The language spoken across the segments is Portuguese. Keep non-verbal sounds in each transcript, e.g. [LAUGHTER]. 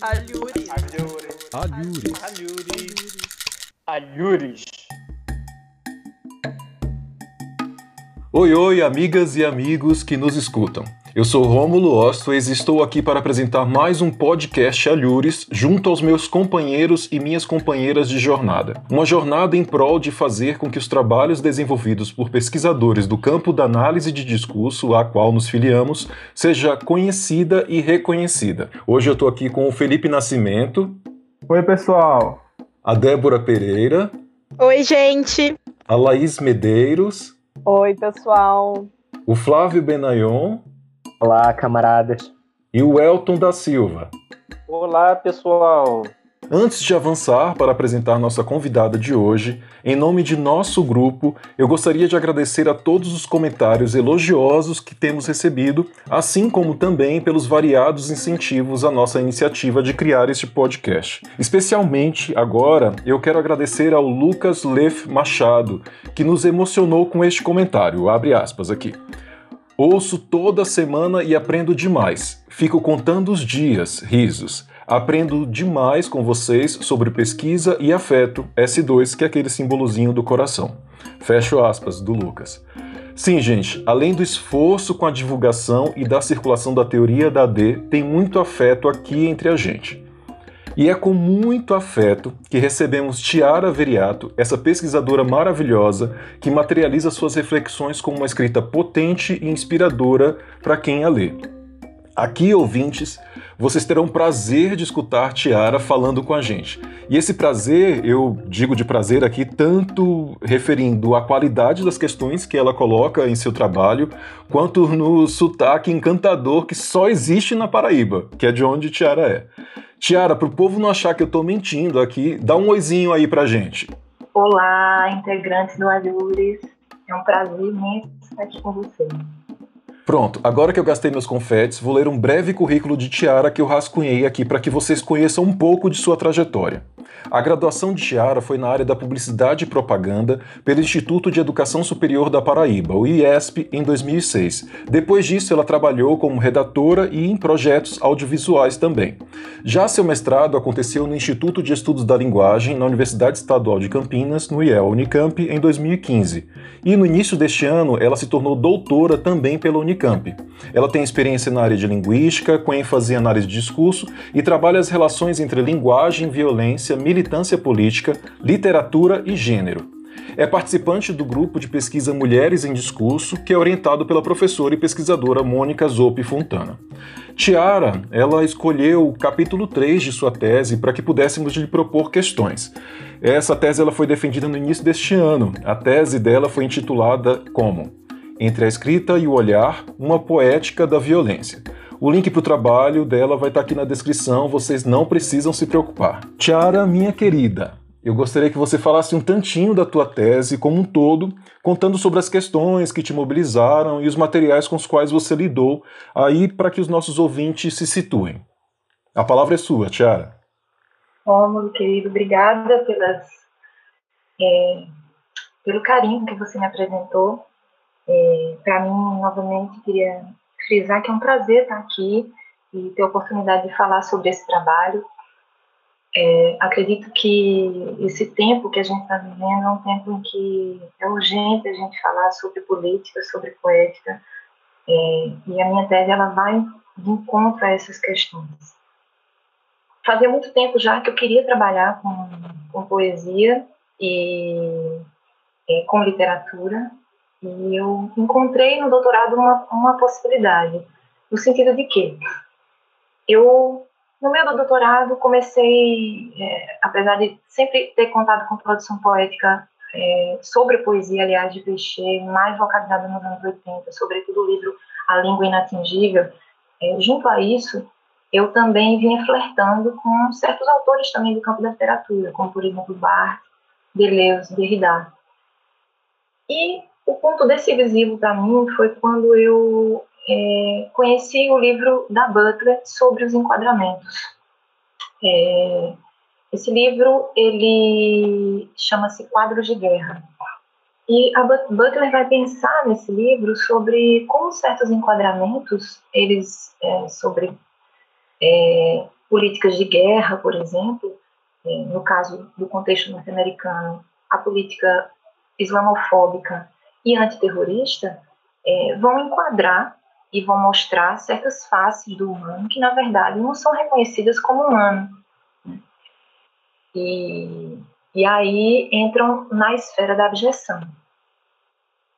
Alhures. Alhures. Alhures. Alhures. Alhures. Oi, oi, amigas e amigos que nos escutam. Eu sou Rômulo Ostweiss e estou aqui para apresentar mais um podcast Alhures junto aos meus companheiros e minhas companheiras de jornada. Uma jornada em prol de fazer com que os trabalhos desenvolvidos por pesquisadores do campo da análise de discurso, a qual nos filiamos, seja conhecida e reconhecida. Hoje eu estou aqui com o Felipe Nascimento. Oi, pessoal. A Débora Pereira. Oi, gente. A Laís Medeiros. Oi, pessoal. O Flávio Benayon. Olá, camaradas. E o Elton da Silva. Olá, pessoal. Antes de avançar para apresentar nossa convidada de hoje, em nome de nosso grupo, eu gostaria de agradecer a todos os comentários elogiosos que temos recebido, assim como também pelos variados incentivos à nossa iniciativa de criar este podcast. Especialmente agora, eu quero agradecer ao Lucas Leff Machado, que nos emocionou com este comentário. Abre aspas aqui. Ouço toda semana e aprendo demais. Fico contando os dias, risos. Aprendo demais com vocês sobre pesquisa e afeto, S2, que é aquele simbolozinho do coração. Fecho aspas, do Lucas. Sim, gente, além do esforço com a divulgação e da circulação da teoria da AD, tem muito afeto aqui entre a gente. E é com muito afeto que recebemos Tiara Veriato, essa pesquisadora maravilhosa que materializa suas reflexões com uma escrita potente e inspiradora para quem a lê. Aqui, ouvintes, vocês terão prazer de escutar Tiara falando com a gente. E esse prazer, eu digo de prazer aqui, tanto referindo à qualidade das questões que ela coloca em seu trabalho, quanto no sotaque encantador que só existe na Paraíba, que é de onde Tiara é. Tiara, para o povo não achar que eu estou mentindo aqui, dá um oizinho aí pra gente. Olá, integrantes do Alhures. É um prazer imenso estar aqui com vocês. Pronto, agora que eu gastei meus confetes, vou ler um breve currículo de Tiara que eu rascunhei aqui para que vocês conheçam um pouco de sua trajetória. A graduação de Tiara foi na área da Publicidade e Propaganda pelo Instituto de Educação Superior da Paraíba, o IESP, em 2006. Depois disso, ela trabalhou como redatora e em projetos audiovisuais também. Já seu mestrado aconteceu no Instituto de Estudos da Linguagem, na Universidade Estadual de Campinas, no IEL Unicamp, em 2015. E no início deste ano, ela se tornou doutora também pela Unicamp. Ela tem experiência na área de linguística, com ênfase em análise de discurso, e trabalha as relações entre linguagem, violência, militância política, literatura e gênero. É participante do grupo de pesquisa Mulheres em Discurso, que é orientado pela professora e pesquisadora Mônica Zoppi Fontana. Tiara, ela escolheu o capítulo 3 de sua tese para que pudéssemos lhe propor questões. Essa tese ela foi defendida no início deste ano. A tese dela foi intitulada como Entre a Escrita e o Olhar, uma poética da violência. O link para o trabalho dela vai estar aqui na descrição, vocês não precisam se preocupar. Tiara, minha querida, eu gostaria que você falasse um tantinho da tua tese como um todo, contando sobre as questões que te mobilizaram e os materiais com os quais você lidou, aí para que os nossos ouvintes se situem. A palavra é sua, Tiara. Rômulo, querido, obrigada pelas, é, pelo carinho que você me apresentou. É, para mim, novamente, queria frisar que é um prazer estar aqui e ter a oportunidade de falar sobre esse trabalho. É, acredito que esse tempo que a gente está vivendo é um tempo em que é urgente a gente falar sobre política, sobre poética, é, e a minha tese ela vai de encontro a essas questões. Fazia muito tempo já que eu queria trabalhar com, com poesia e é, com literatura, e eu encontrei no doutorado uma, uma possibilidade, no sentido de que eu no meu doutorado, comecei, é, apesar de sempre ter contato com produção poética é, sobre poesia, aliás, de Peixe, mais localizada nos anos 80, sobretudo o livro A Língua Inatingível, é, junto a isso, eu também vinha flertando com certos autores também do campo da literatura, como, por exemplo, Barthes, Deleuze, Derrida. E o ponto decisivo para mim foi quando eu é, conheci o livro da Butler sobre os enquadramentos. É, esse livro ele chama-se Quadros de Guerra. E a Butler vai pensar nesse livro sobre como certos enquadramentos, eles é, sobre é, políticas de guerra, por exemplo, é, no caso do contexto norte-americano, a política islamofóbica e antiterrorista, é, vão enquadrar e vão mostrar certas faces do humano que, na verdade, não são reconhecidas como humano. E, e aí entram na esfera da abjeção.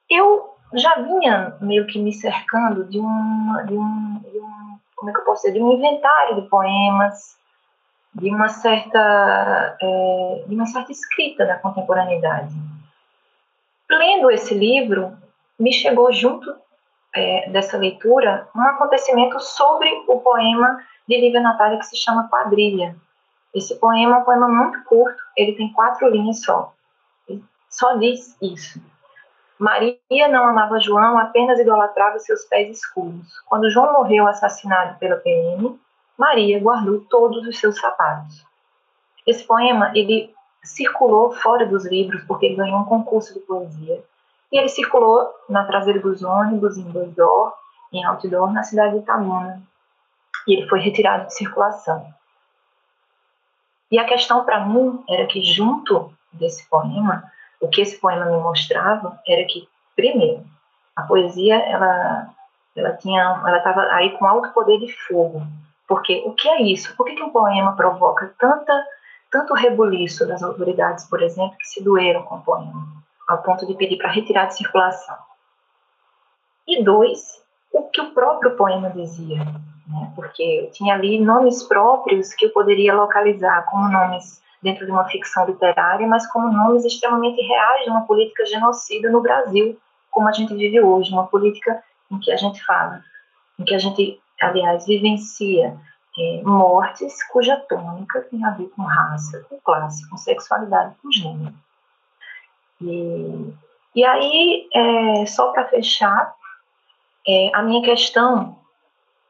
Eu já vinha meio que me cercando de um, de um, de um como é que eu posso dizer, de um inventário de poemas, de uma certa, é, de uma certa escrita da contemporaneidade. Lendo esse livro, me chegou junto é, dessa leitura um acontecimento sobre o poema de Lívia Natália que se chama Quadrilha. Esse poema é um poema muito curto, ele tem quatro linhas só. Só diz isso. Maria não amava João, apenas idolatrava seus pés escuros. Quando João morreu assassinado pela PM, Maria guardou todos os seus sapatos. Esse poema, ele circulou fora dos livros porque ele ganhou um concurso de poesia. E ele circulou na traseira dos ônibus, em indoor, em outdoor, na cidade de Itabuna. E ele foi retirado de circulação. E a questão para mim era que, junto desse poema, o que esse poema me mostrava era que, primeiro, a poesia ela ela tinha ela estava aí com alto poder de fogo porque o que é isso por que, que um poema provoca tanta tanto rebuliço das autoridades por exemplo que se doeram com o poema ao ponto de pedir para retirar de circulação e dois o que o próprio poema dizia né? porque tinha ali nomes próprios que eu poderia localizar como nomes dentro de uma ficção literária, mas como nomes extremamente reais de uma política genocida no Brasil, como a gente vive hoje, uma política em que a gente fala, em que a gente, aliás, vivencia é, mortes cuja tônica tem a ver com raça, com classe, com sexualidade, com gênero. E, e aí, é, só para fechar, é, a minha questão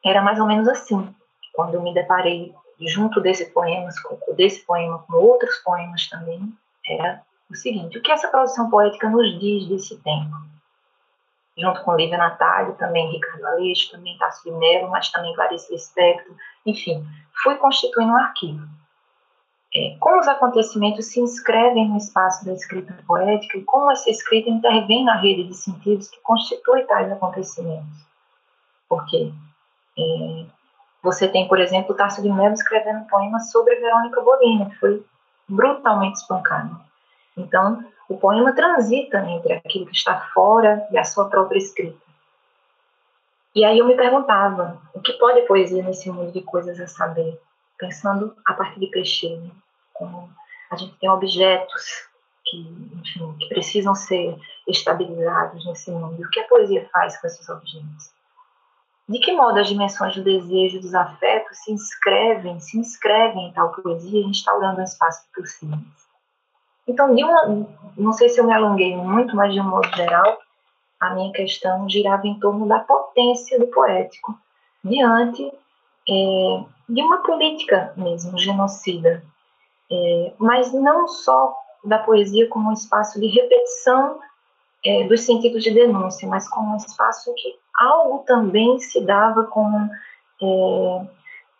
era mais ou menos assim, quando eu me deparei junto desse poema, desse poema com outros poemas também, era o seguinte: o que essa produção poética nos diz desse tempo? Junto com Lívia Natália, também Ricardo Aleixo, também Tasso de Mello, mas também Clarice Lispector, enfim, fui constituindo um arquivo. É, como os acontecimentos se inscrevem no espaço da escrita poética e como essa escrita intervém na rede de sentidos que constitui tais acontecimentos. Porque é, você tem, por exemplo, Tarso de Mello escrevendo um poema sobre Verônica Bolina, que foi brutalmente espancada. Então, o poema transita entre aquilo que está fora e a sua própria escrita. E aí eu me perguntava, o que pode a poesia nesse mundo de coisas a saber? Pensando a partir de clichê, né? como a gente tem objetos que, enfim, que precisam ser estabilizados nesse mundo. E o que a poesia faz com esses objetos? De que modo as dimensões do desejo e dos afetos se inscrevem, se inscrevem em tal poesia, instaurando um espaço possível? Então, de uma, não sei se eu me alonguei muito, mas de um modo geral, a minha questão girava em torno da potência do poético diante é, de uma política mesmo genocida, é, mas não só da poesia como um espaço de repetição é, dos sentidos de denúncia, mas como um espaço que algo também se dava como é,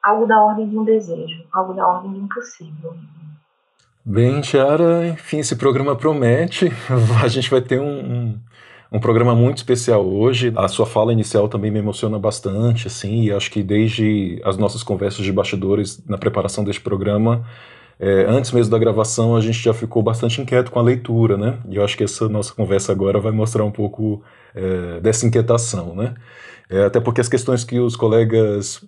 algo da ordem de um desejo, algo da ordem do impossível. Bem, Tiara, enfim, esse programa promete. [LAUGHS] A gente vai ter um, um, um, programa muito especial hoje. A sua fala inicial também me emociona bastante, assim, e acho que desde as nossas conversas de bastidores na preparação deste programa, é, antes mesmo da gravação, a gente já ficou bastante inquieto com a leitura, né? E eu acho que essa nossa conversa agora vai mostrar um pouco é, dessa inquietação, né? É, até porque as questões que os colegas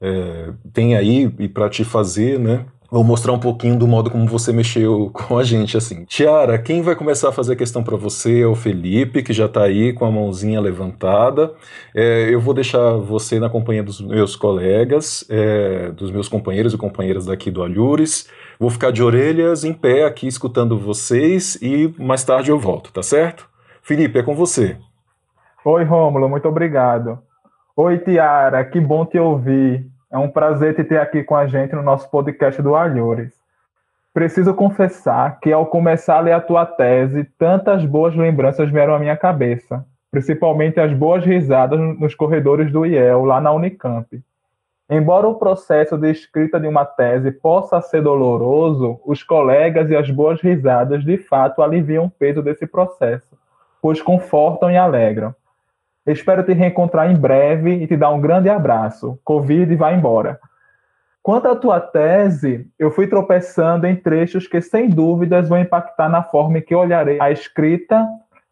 é, têm aí e para te fazer, né? Vou mostrar um pouquinho do modo como você mexeu [LAUGHS] com a gente, assim. Tiara, quem vai começar a fazer a questão para você é o Felipe, que já está aí com a mãozinha levantada. É, eu vou deixar você na companhia dos meus colegas, é, dos meus companheiros e companheiras daqui do Alhures. Vou ficar de orelhas em pé aqui escutando vocês e mais tarde eu volto, tá certo? Felipe, é com você. Oi, Rômulo, muito obrigado. Oi, Tiara, que bom te ouvir. É um prazer te ter aqui com a gente no nosso podcast do Alhores. Preciso confessar que ao começar a ler a tua tese, tantas boas lembranças vieram à minha cabeça, principalmente as boas risadas nos corredores do IEL, lá na Unicamp. Embora o processo de escrita de uma tese possa ser doloroso, os colegas e as boas risadas de fato aliviam o peso desse processo, pois confortam e alegram. Espero te reencontrar em breve e te dar um grande abraço. Covid vai embora. Quanto à tua tese, eu fui tropeçando em trechos que, sem dúvidas, vão impactar na forma em que olharei a escrita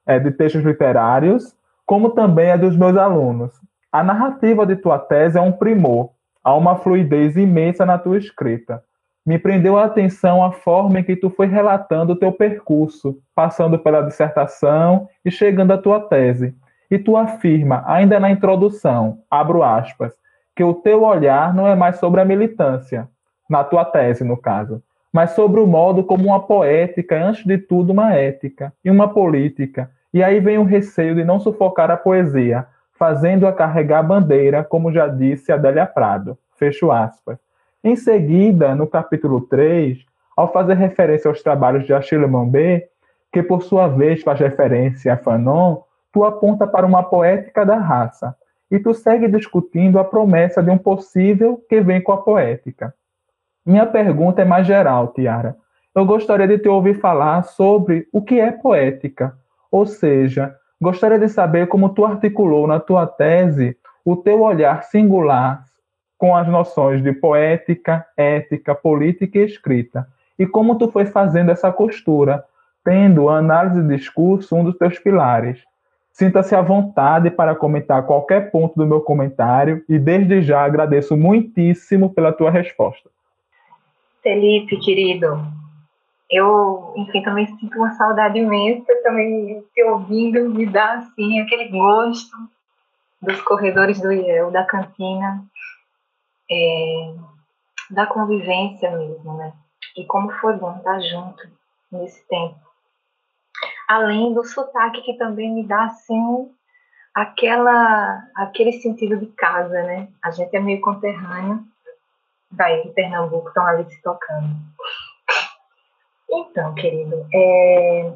é, de textos literários, como também a dos meus alunos. A narrativa de tua tese é um primor, há uma fluidez imensa na tua escrita. Me prendeu a atenção a forma em que tu foi relatando o teu percurso, passando pela dissertação e chegando à tua tese. E tu afirma, ainda na introdução, abro aspas, que o teu olhar não é mais sobre a militância, na tua tese, no caso, mas sobre o modo como uma poética é, antes de tudo, uma ética e uma política. E aí vem o receio de não sufocar a poesia, fazendo-a carregar a bandeira, como já disse Adélia Prado. Fecho aspas. Em seguida, no capítulo 3, ao fazer referência aos trabalhos de Achille Mbembe, que por sua vez faz referência a Fanon, tu aponta para uma poética da raça, e tu segue discutindo a promessa de um possível que vem com a poética. Minha pergunta é mais geral, Tiara. Eu gostaria de te ouvir falar sobre o que é poética, ou seja, Gostaria de saber como tu articulou na tua tese o teu olhar singular com as noções de poética, ética, política e escrita, e como tu foi fazendo essa costura, tendo a análise de discurso um dos teus pilares. Sinta-se à vontade para comentar qualquer ponto do meu comentário e desde já agradeço muitíssimo pela tua resposta. Felipe, querido, eu, enfim, também sinto uma saudade imensa, também te ouvindo me dá, assim, aquele gosto dos corredores do IEL, da cantina, é, da convivência mesmo, né? E como foi bom estar junto nesse tempo. Além do sotaque que também me dá, assim, aquela, aquele sentido de casa, né? A gente é meio conterrâneo, daí de Pernambuco, estão ali se tocando. Então, querido, é,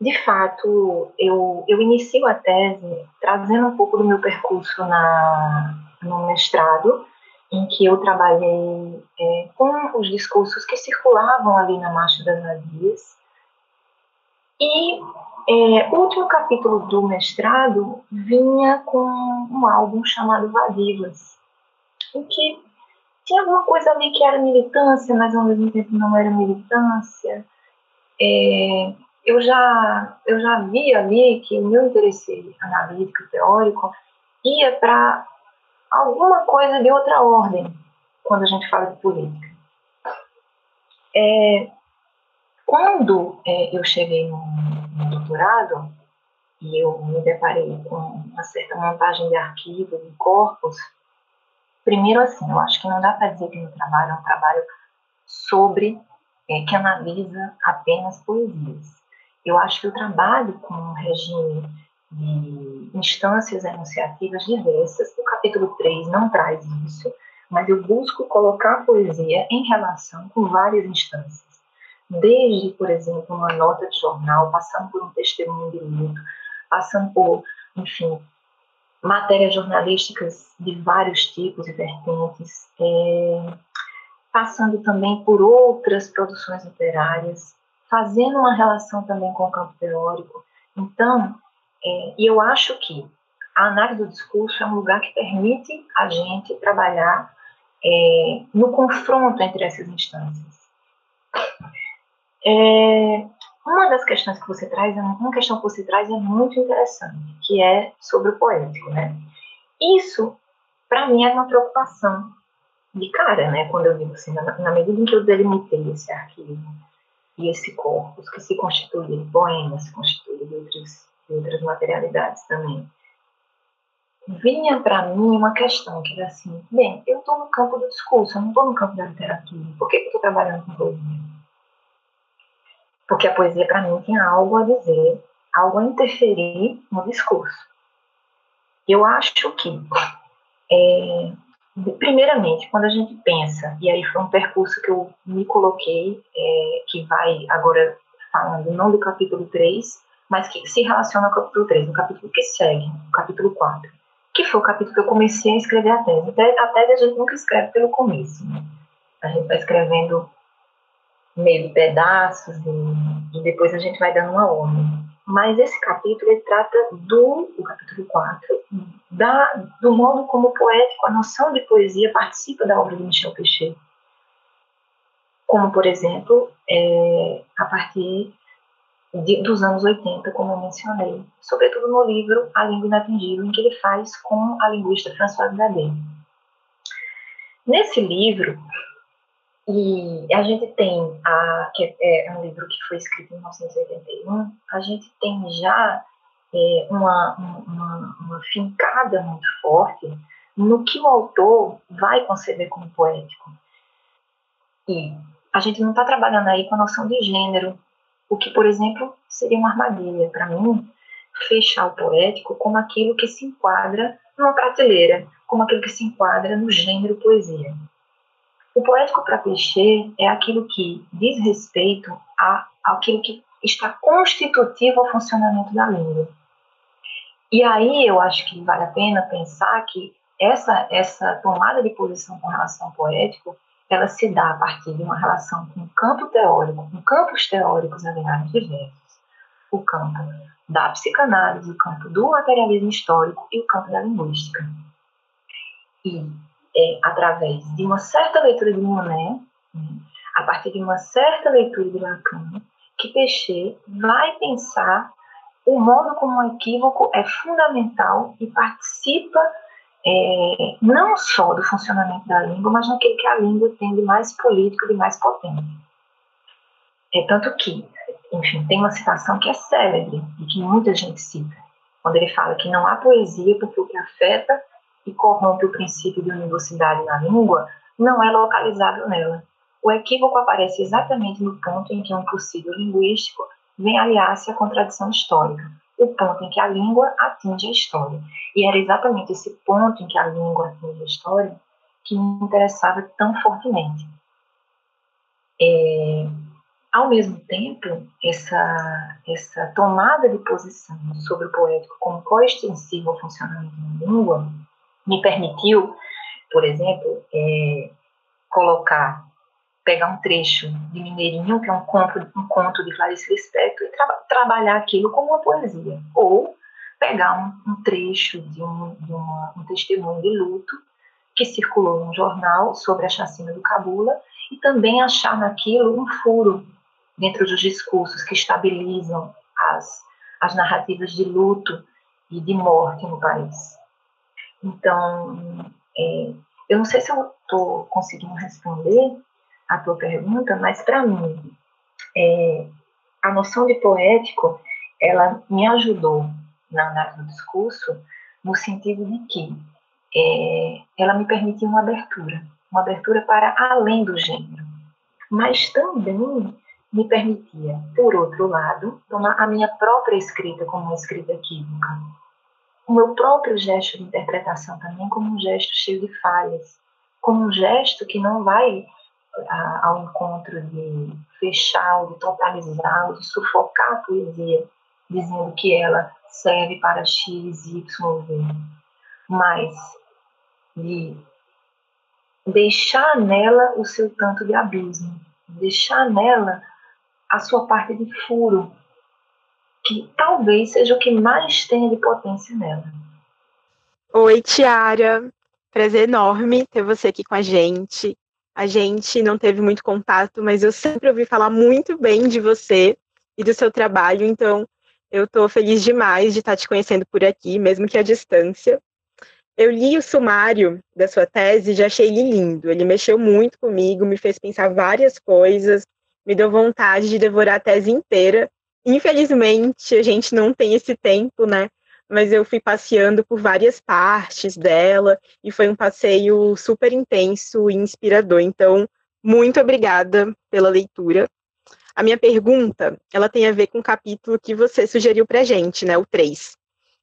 de fato, eu, eu inicio a tese trazendo um pouco do meu percurso na, no mestrado, em que eu trabalhei é, com os discursos que circulavam ali na Marcha das Vadias. E é, o último capítulo do mestrado vinha com um álbum chamado Vadivas, em que tinha alguma coisa ali que era militância, mas ao mesmo tempo não era militância. É, eu já eu já vi ali que o meu interesse analítico, teórico, ia para alguma coisa de outra ordem quando a gente fala de política. É, quando é, eu cheguei no, no, doutorado e eu me deparei com uma certa montagem de arquivos e corpos Primeiro, assim, eu acho que não dá para dizer que meu trabalho é um trabalho sobre, é, que analisa apenas poesias. Eu acho que eu trabalho com um regime de instâncias enunciativas diversas. O capítulo 3 não traz isso, mas eu busco colocar a poesia em relação com várias instâncias. Desde, por exemplo, uma nota de jornal, passando por um testemunho de luto, passando por, enfim, matérias jornalísticas de vários tipos e vertentes, é, passando também por outras produções literárias, fazendo uma relação também com o campo teórico. Então, é, e eu acho que a análise do discurso é um lugar que permite a gente trabalhar é, no confronto entre essas instâncias. É, uma das questões que você traz, uma questão que você traz é muito interessante, que é sobre o poético, né? Isso, para mim, é uma preocupação de cara, né? Quando eu digo assim, na, na medida em que eu delimitei esse arquivo e esse corpus, que se constitui de poemas, se constitui de outras, de outras materialidades também, vinha para mim uma questão que era assim, bem, eu estou no campo do discurso, eu não estou no campo da literatura, por que, que eu estou trabalhando com poesia? Porque a poesia para mim tinha algo a dizer, algo a interferir no discurso. Eu acho que, é, primeiramente, quando a gente pensa, e aí foi um percurso que eu me coloquei, é, que vai agora falando não do capítulo 3, mas que se relaciona ao capítulo 3, no capítulo que segue, o capítulo 4, que foi o capítulo que eu comecei a escrever a tese. A tese a gente nunca escreve pelo começo, né? A gente vai escrevendo meio pedaços e, e, depois a gente vai dando uma ordem. Mas esse capítulo ele trata do, o capítulo 4, da, do modo como o poético, a noção de poesia participa da obra de Michel Pechet. Como, por exemplo, é, a partir de, dos anos 80, como eu mencionei, sobretudo no livro A Língua Inatingível, em que ele faz com a linguista Françoise Gadet. Nesse livro, e a gente tem, a, que é um livro que foi escrito em 1981, a gente tem já é, uma, uma, uma fincada muito forte no que o autor vai conceber como poético. E a gente não está trabalhando aí com a noção de gênero, o que, por exemplo, seria uma armadilha para mim, fechar o poético como aquilo que se enquadra numa prateleira, como aquilo que se enquadra no gênero poesia. O poético para Peixe é aquilo que diz respeito a aquilo que está constitutivo ao funcionamento da língua. E aí eu acho que vale a pena pensar que essa essa tomada de posição com relação ao poético, ela se dá a partir de uma relação com o campo teórico, com campos teóricos, aliás, diversos. O campo da psicanálise, o campo do materialismo histórico e o campo da linguística. E é, através de uma certa leitura de Monet, né, a partir de uma certa leitura de Lacan, que Pechet vai pensar o modo como o equívoco é fundamental e participa é, não só do funcionamento da língua, mas naquele que a língua tem de mais político, de mais potente. É tanto que, enfim, tem uma citação que é célebre e que muita gente cita, quando ele fala que não há poesia porque o que afeta e corrompe o princípio de universidade na língua não é localizável nela. O equívoco aparece exatamente no ponto em que um possível linguístico vem aliar-se à contradição histórica, o ponto em que a língua atinge a história. E era exatamente esse ponto em que a língua atinge a história que me interessava tão fortemente. É, ao mesmo tempo, essa, essa tomada de posição sobre o poético como coextensivo ao funcionamento da língua me permitiu, por exemplo, é, colocar, pegar um trecho de Mineirinho, que é um conto, um conto de Clarice Lispector, e tra trabalhar aquilo como uma poesia. Ou pegar um, um trecho de, um, de uma, um testemunho de luto que circulou num jornal sobre a chacina do Cabula e também achar naquilo um furo dentro dos discursos que estabilizam as, as narrativas de luto e de morte no país. Então, é, eu não sei se eu estou conseguindo responder a tua pergunta, mas para mim, é, a noção de poético, ela me ajudou na análise do discurso, no sentido de que é, ela me permitiu uma abertura, uma abertura para além do gênero, mas também me permitia, por outro lado, tomar a minha própria escrita como uma escrita equívoca, o meu próprio gesto de interpretação também como um gesto cheio de falhas, como um gesto que não vai a, ao encontro de fechar, de totalizar, de sufocar a poesia, dizendo que ela serve para X, Y, Z, mas de deixar nela o seu tanto de abismo, deixar nela a sua parte de furo, que talvez seja o que mais tenha de potência nela. Oi, Tiara. Prazer enorme ter você aqui com a gente. A gente não teve muito contato, mas eu sempre ouvi falar muito bem de você e do seu trabalho, então eu estou feliz demais de estar te conhecendo por aqui, mesmo que à distância. Eu li o sumário da sua tese e já achei ele lindo. Ele mexeu muito comigo, me fez pensar várias coisas, me deu vontade de devorar a tese inteira Infelizmente, a gente não tem esse tempo, né? Mas eu fui passeando por várias partes dela e foi um passeio super intenso e inspirador. Então, muito obrigada pela leitura. A minha pergunta, ela tem a ver com o capítulo que você sugeriu para gente, né, o 3.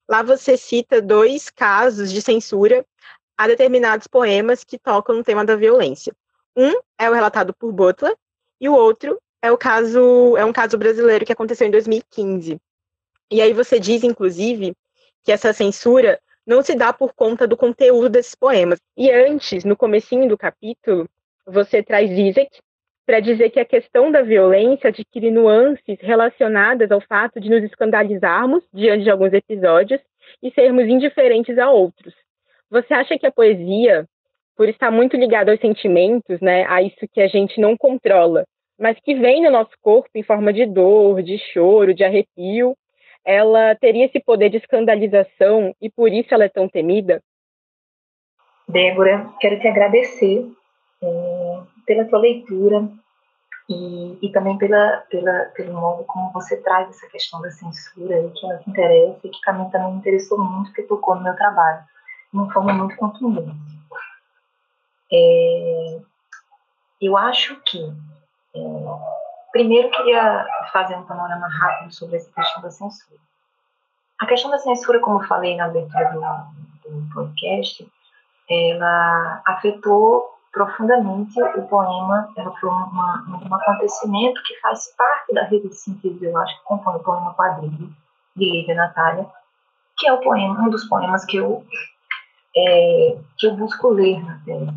Lá você cita dois casos de censura a determinados poemas que tocam no tema da violência. Um é o relatado por Butler e o outro é o caso, é um caso brasileiro que aconteceu em 2015. E aí você diz, inclusive, que essa censura não se dá por conta do conteúdo desses poemas. E antes, no comecinho do capítulo, você traz Zizek para dizer que a questão da violência adquire nuances relacionadas ao fato de nos escandalizarmos diante de alguns episódios e sermos indiferentes a outros. Você acha que a poesia, por estar muito ligada aos sentimentos, né, a isso que a gente não controla, mas que vem no nosso corpo em forma de dor, de choro, de arrepio, ela teria esse poder de escandalização e por isso ela é tão temida? Débora, quero te agradecer é, pela tua leitura e, e também pela, pela, pelo modo como você traz essa questão da censura, que ela te interessa e que também, também me interessou muito, porque tocou no meu trabalho, de uma forma muito contundente. É, eu acho que, primeiro, queria fazer um panorama rápido sobre essa questão da censura. A questão da censura, como eu falei na abertura do, do podcast, ela afetou profundamente o poema. Ela foi uma, um acontecimento que faz parte da rede de sentidos, eu acho, que compõe o poema Quadrilha, de Lívia Natália, que é o poema, um dos poemas que eu, é, que eu busco ler na tela.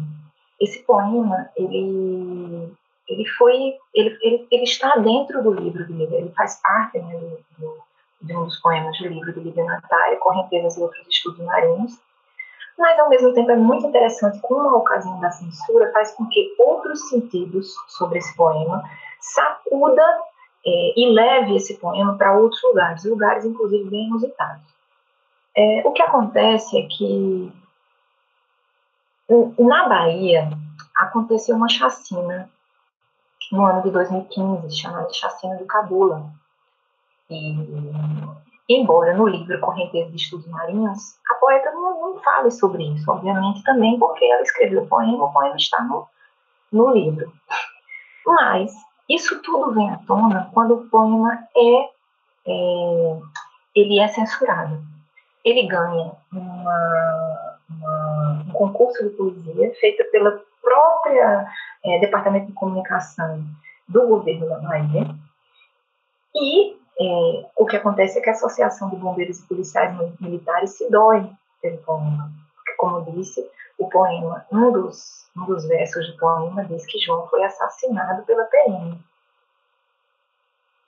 Esse poema, ele, ele foi, ele, ele, ele está dentro do livro de Lívia, ele faz parte né, do, do, de um dos poemas do livro de Lívia Natália, Correntezas e Outros Estudos Marinhos, mas ao mesmo tempo é muito interessante como a ocasião da censura faz com que outros sentidos sobre esse poema sacuda é, e leve esse poema para outros lugares, lugares inclusive bem inusitados. É, o que acontece é que na Bahia aconteceu uma chacina no ano de 2015 chamada Chacina do Cabula. E Embora no livro Correnteza de Estudos Marinhos, a poeta não, não fale sobre isso, obviamente também porque ela escreveu o poema, o poema está no, no livro. Mas isso tudo vem à tona quando o poema é, é ele é censurado. Ele ganha uma, uma, um concurso de poesia feito pela própria é, Departamento de Comunicação do governo da Bahia e é, o que acontece é que a Associação de Bombeiros e Policiais Militares se dói pelo poema. Porque, como disse, o poema, um dos, um dos versos do poema diz que João foi assassinado pela PM.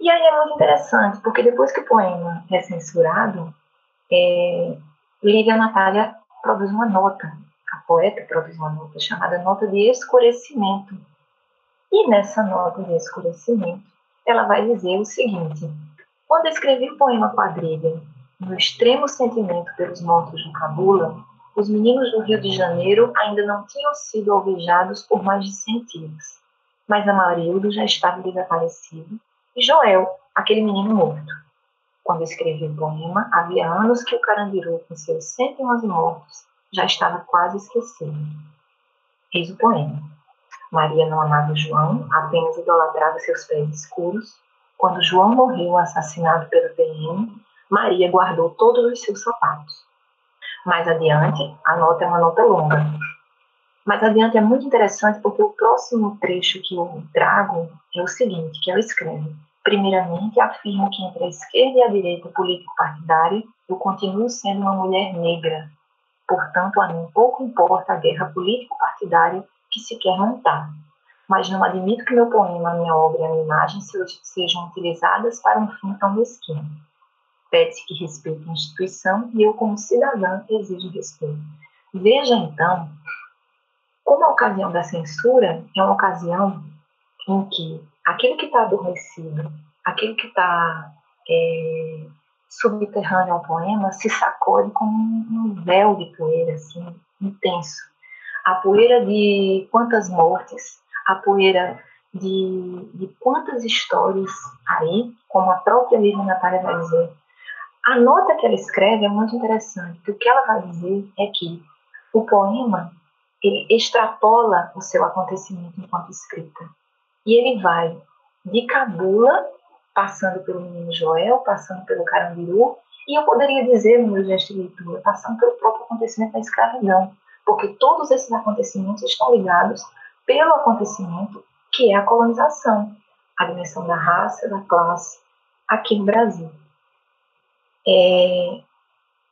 E aí é muito interessante, porque depois que o poema é censurado, é, Lívia Natália produz uma nota, poeta produz uma nota chamada Nota de Escurecimento. E nessa nota de escurecimento, ela vai dizer o seguinte: quando escrevi o poema Quadrilha, no extremo sentimento pelos mortos de Cabula, os meninos do Rio de Janeiro ainda não tinham sido alvejados por mais de cem tiros. Mas Amarildo já estava desaparecido e Joel, aquele menino morto. Quando escrevi o poema, havia anos que o Carandiru, com seus 111 mortos, já estava quase esquecido. Eis o poema. Maria não amava João, apenas idolatrava seus pés escuros, quando João morreu assassinado pela PM, Maria guardou todos os seus sapatos. Mais adiante, a nota é uma nota longa. Mais adiante é muito interessante porque o próximo trecho que eu trago é o seguinte, que ela escreve. Primeiramente, afirmo que entre a esquerda e a direita político-partidária, eu continuo sendo uma mulher negra. Portanto, a mim pouco importa a guerra político-partidária que se quer montar mas não admito que meu poema, minha obra e a minha imagem sejam utilizadas para um fim tão mesquinho. Pede-se que respeite a instituição e eu, como cidadã, exijo respeito. Veja, então, como a ocasião da censura é uma ocasião em que aquele que está adormecido, aquele que está é, subterrâneo ao poema, se sacode como um véu de poeira, assim, intenso. A poeira de quantas mortes, a poeira de, de quantas histórias aí, como a própria Lívia Natália vai dizer. A nota que ela escreve é muito interessante, porque o que ela vai dizer é que o poema ele extrapola o seu acontecimento enquanto escrita. E ele vai de Cabula, passando pelo menino Joel, passando pelo Carandiru, e eu poderia dizer no meu gesto de leitura, passando pelo próprio acontecimento da escravidão, porque todos esses acontecimentos estão ligados pelo acontecimento que é a colonização, a dimensão da raça, da classe, aqui no Brasil. É,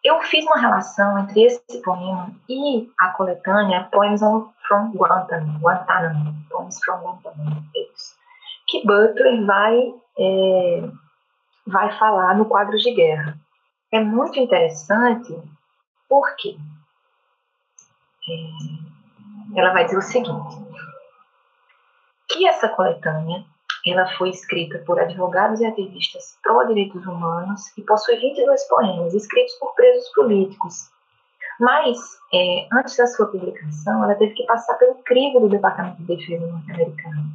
eu fiz uma relação entre esse poema e a coletânea Poems from Guantanamo, Guantanamo Poems from Guantanamo, que Butler vai, é, vai falar no quadro de guerra. É muito interessante porque é, ela vai dizer o seguinte, que essa coletânea ela foi escrita por advogados e ativistas pró-direitos humanos e possui 22 poemas escritos por presos políticos. Mas, é, antes da sua publicação, ela teve que passar pelo crivo do Departamento de Defesa norte-americano,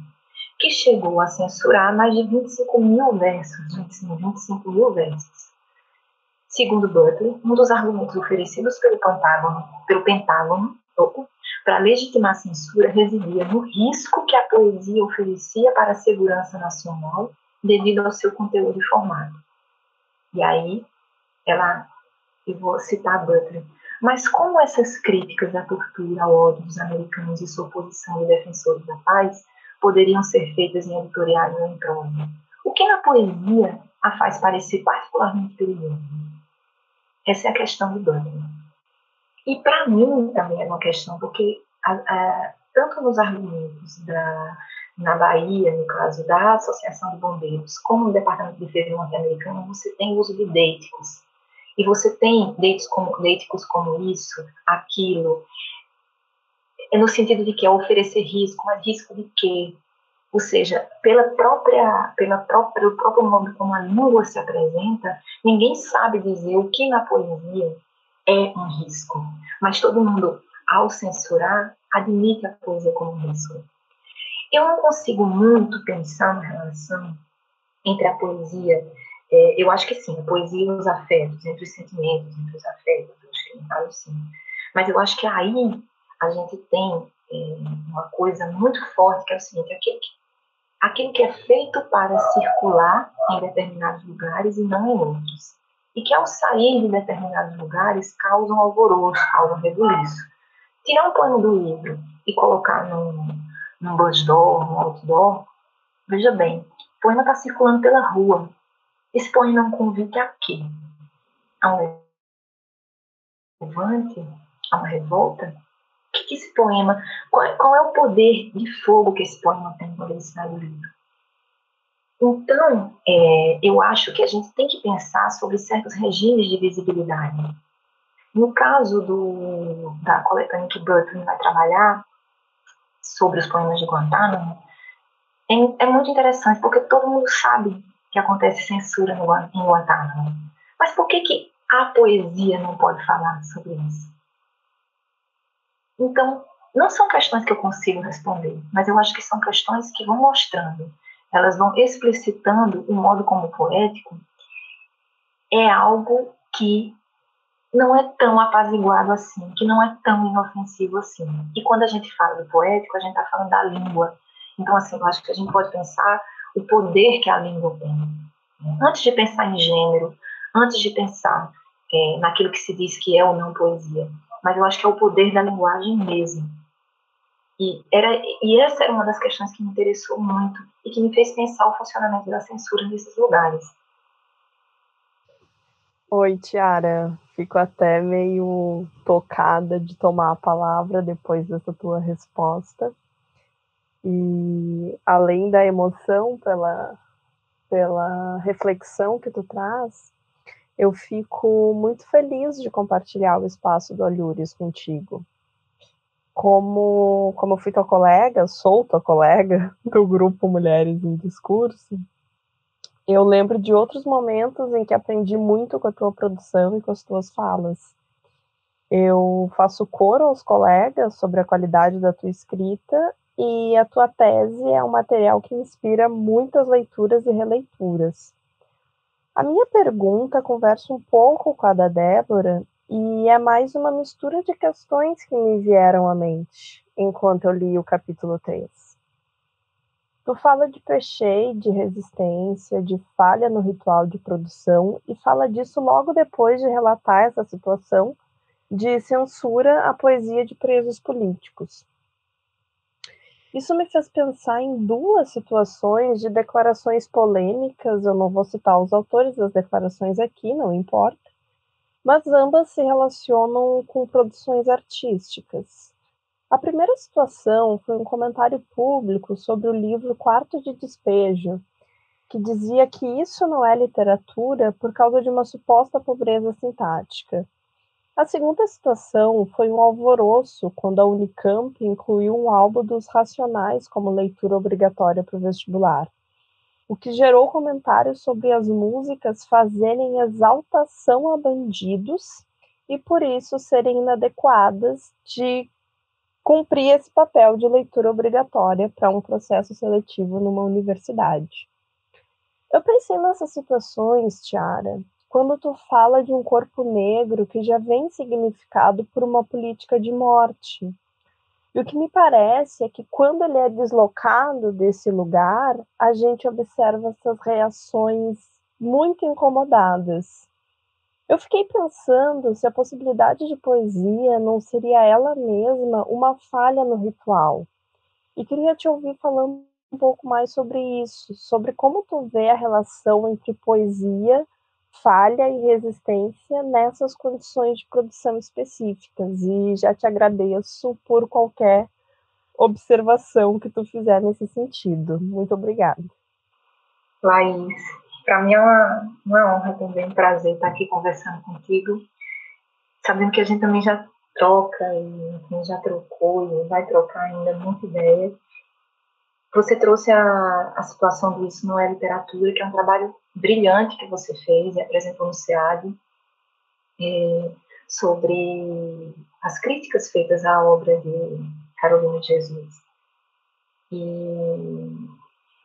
que chegou a censurar mais de 25 mil versos, 25 mil versos. Segundo Butler, um dos argumentos oferecidos pelo Pentágono, pelo Pentágono para legitimar a censura residia no risco que a poesia oferecia para a segurança nacional devido ao seu conteúdo e formato. E aí, ela, eu vou citar Butler, mas como essas críticas à tortura, ao ódio dos americanos e sua posição de defensores da paz poderiam ser feitas em editoriais ou em prosa? O que na poesia a faz parecer particularmente perigoso? Essa é a questão de Butler. E para mim também é uma questão, porque a, a, tanto nos argumentos da, na Bahia, no caso da Associação de Bombeiros, como no Departamento de Defesa norte-americano, você tem uso de deíticos. E você tem deíticos como, deíticos como isso, aquilo, é no sentido de que é oferecer risco, mas risco de quê? Ou seja, pela própria, pela própria, pelo próprio modo como a língua se apresenta, ninguém sabe dizer o que na poesia é um risco, mas todo mundo, ao censurar, admite a poesia como risco. Eu não consigo muito pensar na relação entre a poesia, é, eu acho que sim, a poesia e os afetos, entre os sentimentos, entre os afetos, eu acho que sim. Mas eu acho que aí a gente tem é, uma coisa muito forte, que é o seguinte, aquilo que, aquilo que é feito para circular em determinados lugares e não em outros e que ao sair de determinados lugares causam alvoroço, causam rebuliço. Tirar um pano do livro e colocar num, num buzzdoor, num outdoor, veja bem, o poema está circulando pela rua. Esse poema é um convite a quê? A um levante? A uma revolta? Esse poema, qual, qual, é o poder de fogo que esse poema tem quando ele sai do? Então, é, eu acho que a gente tem que pensar sobre certos regimes de visibilidade. No caso do, da coletânea que Burton vai trabalhar sobre os poemas de Guantánamo, é, é, muito interessante porque todo mundo sabe que acontece censura no, em Guantánamo. Mas por que, que a poesia não pode falar sobre isso? Então, não são questões que eu consigo responder, mas eu acho que são questões que vão mostrando elas vão explicitando o modo como poético é algo que não é tão apaziguado assim, que não é tão inofensivo assim. E quando a gente fala do poético, a gente está falando da língua. Então, assim, eu acho que a gente pode pensar o poder que a língua tem. Antes de pensar em gênero, antes de pensar é, naquilo que se diz que é ou não poesia, mas eu acho que é o poder da linguagem mesmo. E, era, e essa era uma das questões que me interessou muito e que me fez pensar o funcionamento da censura nesses lugares. Oi, Tiara. Fico até meio tocada de tomar a palavra depois dessa tua resposta. E além da emoção pela, pela reflexão que tu traz, eu fico muito feliz de compartilhar o espaço do Alhures contigo como, como fui tua colega, sou tua colega [LAUGHS] do grupo Mulheres em Discurso, eu lembro de outros momentos em que aprendi muito com a tua produção e com as tuas falas. Eu faço coro aos colegas sobre a qualidade da tua escrita e a tua tese é um material que inspira muitas leituras e releituras. A minha pergunta conversa um pouco com a da Débora e é mais uma mistura de questões que me vieram à mente enquanto eu li o capítulo 3. Tu fala de pechei, de resistência, de falha no ritual de produção e fala disso logo depois de relatar essa situação de censura à poesia de presos políticos. Isso me fez pensar em duas situações de declarações polêmicas, eu não vou citar os autores das declarações aqui, não importa, mas ambas se relacionam com produções artísticas. A primeira situação foi um comentário público sobre o livro Quarto de Despejo, que dizia que isso não é literatura por causa de uma suposta pobreza sintática. A segunda situação foi um alvoroço quando a Unicamp incluiu um álbum dos Racionais como leitura obrigatória para o vestibular, o que gerou comentários sobre as músicas fazerem exaltação a bandidos e por isso serem inadequadas de cumprir esse papel de leitura obrigatória para um processo seletivo numa universidade. Eu pensei nessas situações, Tiara, quando tu fala de um corpo negro que já vem significado por uma política de morte. E o que me parece é que quando ele é deslocado desse lugar, a gente observa essas reações muito incomodadas. Eu fiquei pensando se a possibilidade de poesia não seria ela mesma uma falha no ritual. E queria te ouvir falando um pouco mais sobre isso, sobre como tu vê a relação entre poesia, falha e resistência nessas condições de produção específicas. E já te agradeço por qualquer observação que tu fizer nesse sentido. Muito obrigada. Laís, para mim é uma, uma honra também, um prazer estar aqui conversando contigo, sabendo que a gente também já troca e enfim, já trocou e vai trocar ainda muita ideia. Você trouxe a, a situação do Isso Não é Literatura, que é um trabalho brilhante que você fez e apresentou no SEAD, é, sobre as críticas feitas à obra de Carolina Jesus. E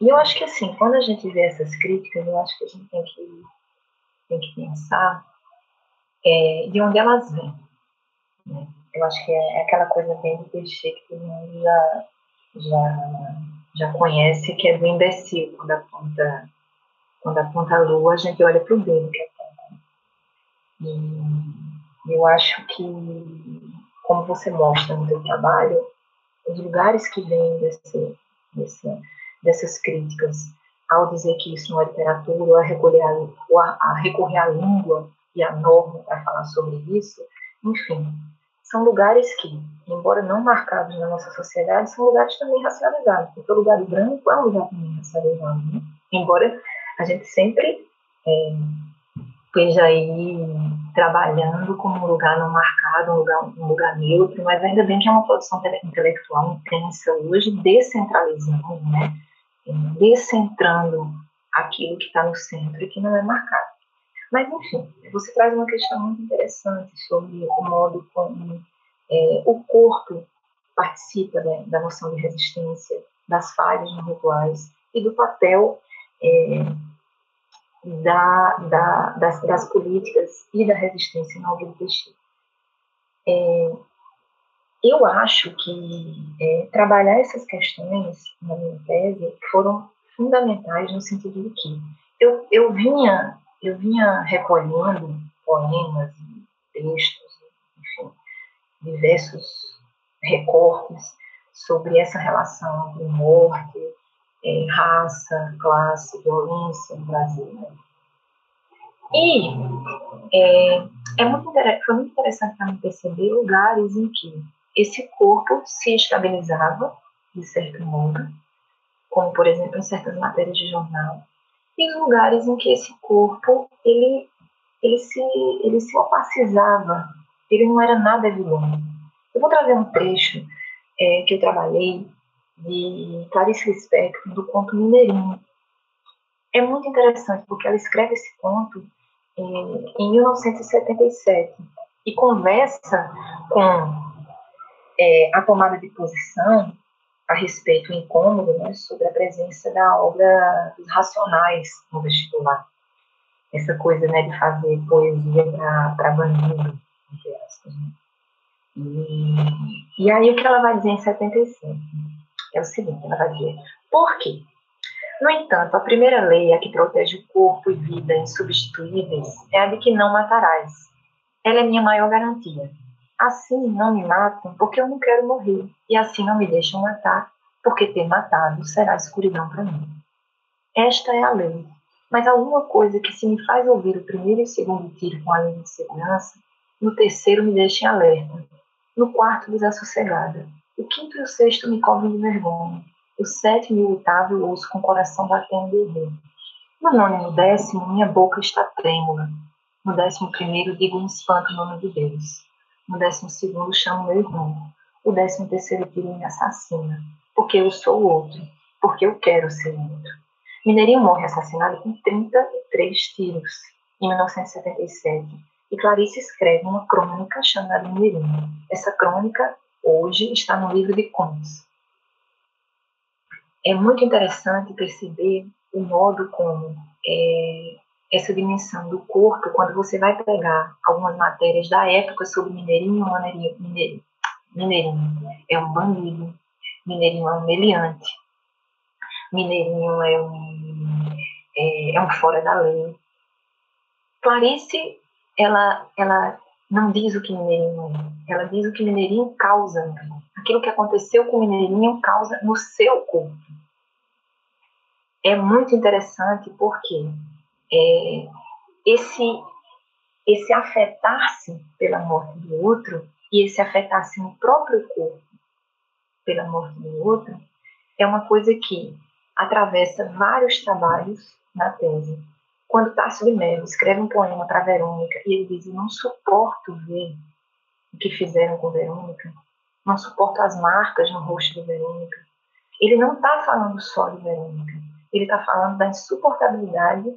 e eu acho que assim, quando a gente vê essas críticas, eu acho que a gente tem que, tem que pensar é, de onde elas vêm. Né? Eu acho que é, aquela coisa bem do clichê que todo mundo já, já, já conhece, que é do imbecil, quando aponta, quando aponta a lua, a gente olha para o dedo que aponta. E eu acho que, como você mostra no seu trabalho, os lugares que vêm desse, dessas críticas ao dizer que isso não é literatura, ou a recorrer, a, a recorrer à língua e à norma para falar sobre isso, enfim, são lugares que, embora não marcados na nossa sociedade, são lugares também racializados, porque o lugar branco é um lugar também racializado, né? embora a gente sempre é, aí trabalhando como um lugar não marcado, um lugar, um lugar neutro, mas ainda bem que é uma produção intelectual intensa hoje, descentralizando, né? descentrando aquilo que está no centro e que não é marcado. Mas, enfim, você traz uma questão muito interessante sobre o modo como é, o corpo participa né, da noção de resistência, das falhas nos rituais e do papel é, da, da, das, das, políticas e da resistência no do É, eu acho que é, trabalhar essas questões na minha tese foram fundamentais no sentido de que eu, eu vinha eu vinha recolhendo poemas, textos, enfim, diversos recortes sobre essa relação de morte, é, raça, classe, violência no Brasil. Né? E é, é muito, foi muito interessante para mim perceber lugares em que esse corpo se estabilizava, de certo modo, como, por exemplo, em certas matérias de jornal, e lugares em que esse corpo, ele, ele, se, ele se opacizava, ele não era nada vilão. Eu vou trazer um trecho é, que eu trabalhei de Clarice Lispector, do conto Mineirinho. É muito interessante, porque ela escreve esse conto em, em 1977 e conversa com é, a tomada de posição a respeito do incômodo né, sobre a presença da obra dos racionais no vestibular. Essa coisa né, de fazer poesia para bandido, entre aspas. Né? E, e aí o que ela vai dizer em 75 é o seguinte, ela vai dizer, por quê? No entanto, a primeira lei, a que protege o corpo e vida insubstituíveis, é a de que não matarás. Ela é minha maior garantia. Assim não me matam, porque eu não quero morrer, e assim não me deixam matar, porque ter matado será escuridão para mim. Esta é a lei. Mas alguma coisa que se me faz ouvir o primeiro e o segundo tiro com a linha de segurança, no terceiro me deixa em alerta, no quarto desassossegada, o quinto e o sexto me cobrem de vergonha, o sétimo e o oitavo eu ouço com o coração batendo de rir. No nono e no décimo, minha boca está trêmula. No décimo primeiro, digo um espanto o nome de Deus. No décimo segundo, chamo meu irmão. O décimo terceiro tiro me assassina. Porque eu sou outro. Porque eu quero ser outro. Mineirinho morre assassinado com 33 tiros em 1977. E Clarice escreve uma crônica chamada Mineirinho. Essa crônica, hoje, está no livro de contos. É muito interessante perceber o modo como é, essa dimensão do corpo, quando você vai pegar algumas matérias da época sobre Mineirinho, Mineirinho, Mineirinho, Mineirinho é um bandido, Mineirinho é um meliante, Mineirinho é um, é, é um fora da lei. Clarice, ela, ela não diz o que Mineirinho é, ela diz o que Mineirinho causa. Aquilo que aconteceu com Mineirinho causa no seu corpo. É muito interessante porque é, esse, esse afetar-se pela morte do outro e esse afetar-se no próprio corpo pela morte do outro é uma coisa que atravessa vários trabalhos na tese. Quando Tássio de Mello escreve um poema para Verônica e ele diz: Eu não suporto ver o que fizeram com Verônica, não suporto as marcas no rosto de Verônica. Ele não está falando só de Verônica, ele está falando da insuportabilidade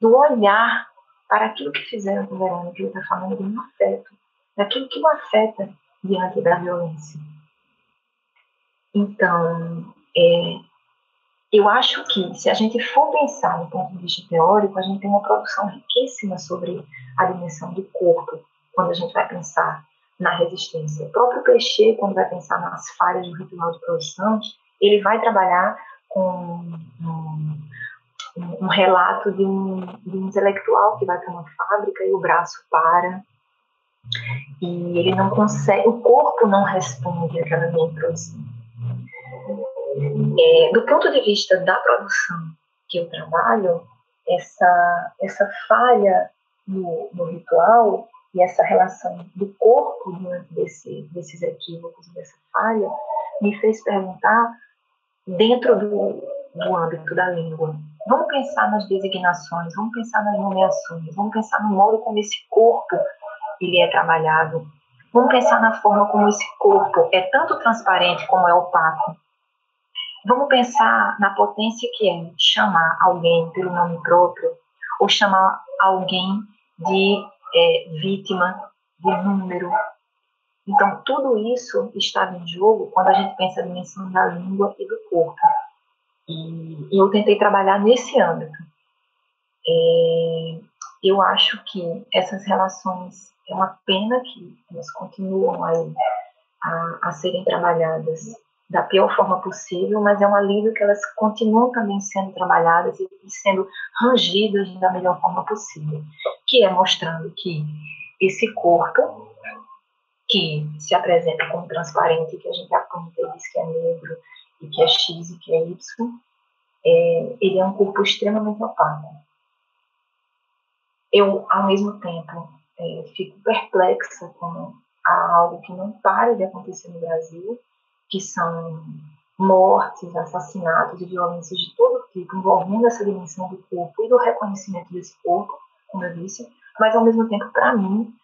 do olhar para aquilo que fizeram com Verônica, ele está falando de um afeto, daquilo que o afeta diante da violência. Então, é, eu acho que se a gente for pensar do ponto de vista teórico, a gente tem uma produção riquíssima sobre a dimensão do corpo, quando a gente vai pensar na resistência. O próprio Peixe, quando vai pensar nas falhas do ritual de produção, ele vai trabalhar com um, um relato de um, de um intelectual que vai para uma fábrica e o braço para e ele não consegue, o corpo não responde àquela minha produção. É, do ponto de vista da produção que eu trabalho, essa, essa falha no, no ritual e essa relação do corpo diante desse, desses equívocos, dessa falha, me fez perguntar, dentro do, do âmbito da língua, Vamos pensar nas designações, vamos pensar nas nomeações, vamos pensar no modo como esse corpo ele é trabalhado. Vamos pensar na forma como esse corpo é tanto transparente como é opaco. Vamos pensar na potência que é chamar alguém pelo nome próprio ou chamar alguém de é, vítima, de número. Então, tudo isso estava em jogo quando a gente pensa na dimensão da língua e do corpo. E, eu tentei trabalhar nesse âmbito. É, eu acho que essas relações é uma pena que elas continuam aí a, a serem trabalhadas da pior forma possível, mas é um alívio que elas continuam também sendo trabalhadas e sendo rangidas da melhor forma possível, que é mostrando que esse corpo que se apresenta como transparente, que a gente aponta e diz que é negro, e que é X e que é Y, é, ele é um corpo extremamente opaco. Eu, ao mesmo tempo, é, fico perplexa com algo que não para de acontecer no Brasil, que são mortes, assassinatos e violências de todo tipo, envolvendo essa dimensão do corpo e do reconhecimento desse corpo, como eu disse, mas ao mesmo tempo, para mim,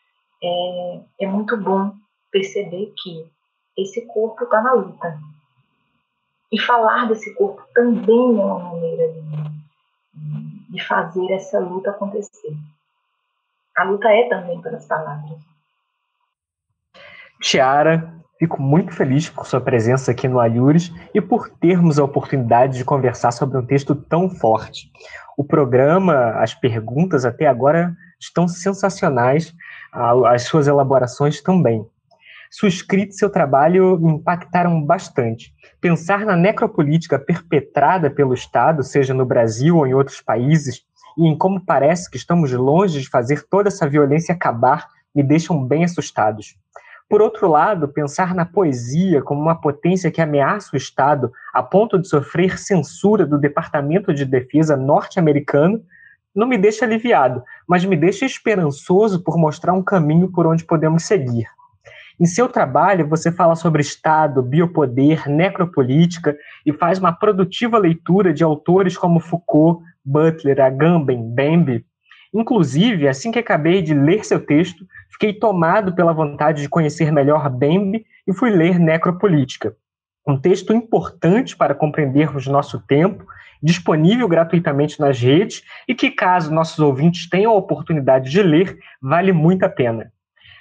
é, é muito bom perceber que esse corpo está na luta, e falar desse corpo também é uma maneira de, de fazer essa luta acontecer. A luta é também pelas palavras. Tiara, fico muito feliz por sua presença aqui no Alhures e por termos a oportunidade de conversar sobre um texto tão forte. O programa, as perguntas até agora estão sensacionais, as suas elaborações também. Sua escrita e seu trabalho me impactaram bastante. Pensar na necropolítica perpetrada pelo Estado, seja no Brasil ou em outros países, e em como parece que estamos longe de fazer toda essa violência acabar, me deixam bem assustados. Por outro lado, pensar na poesia como uma potência que ameaça o Estado a ponto de sofrer censura do Departamento de Defesa norte-americano não me deixa aliviado, mas me deixa esperançoso por mostrar um caminho por onde podemos seguir. Em seu trabalho, você fala sobre Estado, biopoder, necropolítica e faz uma produtiva leitura de autores como Foucault, Butler, Agamben, Bembe. Inclusive, assim que acabei de ler seu texto, fiquei tomado pela vontade de conhecer melhor Bembe e fui ler Necropolítica. Um texto importante para compreendermos nosso tempo, disponível gratuitamente nas redes e que, caso nossos ouvintes tenham a oportunidade de ler, vale muito a pena.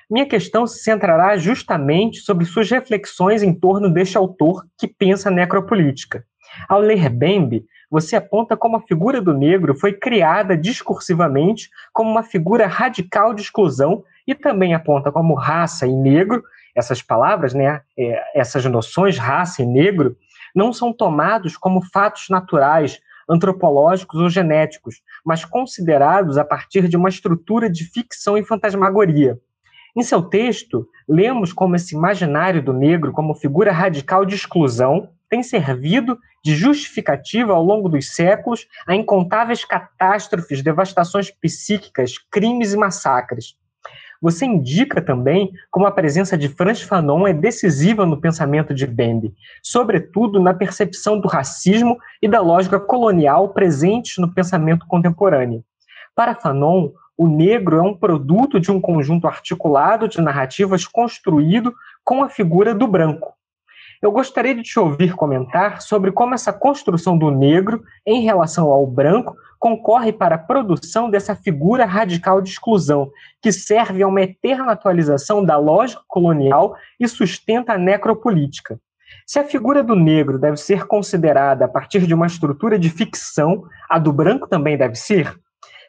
Minha questão se centrará justamente sobre suas reflexões em torno deste autor que pensa necropolítica. Ao ler Bembe, você aponta como a figura do negro foi criada discursivamente como uma figura radical de exclusão e também aponta como raça e negro, essas palavras, né, é, essas noções, raça e negro, não são tomados como fatos naturais, antropológicos ou genéticos, mas considerados a partir de uma estrutura de ficção e fantasmagoria. Em seu texto, lemos como esse imaginário do negro como figura radical de exclusão tem servido de justificativa ao longo dos séculos a incontáveis catástrofes, devastações psíquicas, crimes e massacres. Você indica também como a presença de Franz Fanon é decisiva no pensamento de Bembe, sobretudo na percepção do racismo e da lógica colonial presentes no pensamento contemporâneo. Para Fanon, o negro é um produto de um conjunto articulado de narrativas construído com a figura do branco. Eu gostaria de te ouvir comentar sobre como essa construção do negro em relação ao branco concorre para a produção dessa figura radical de exclusão, que serve a uma eterna atualização da lógica colonial e sustenta a necropolítica. Se a figura do negro deve ser considerada a partir de uma estrutura de ficção, a do branco também deve ser?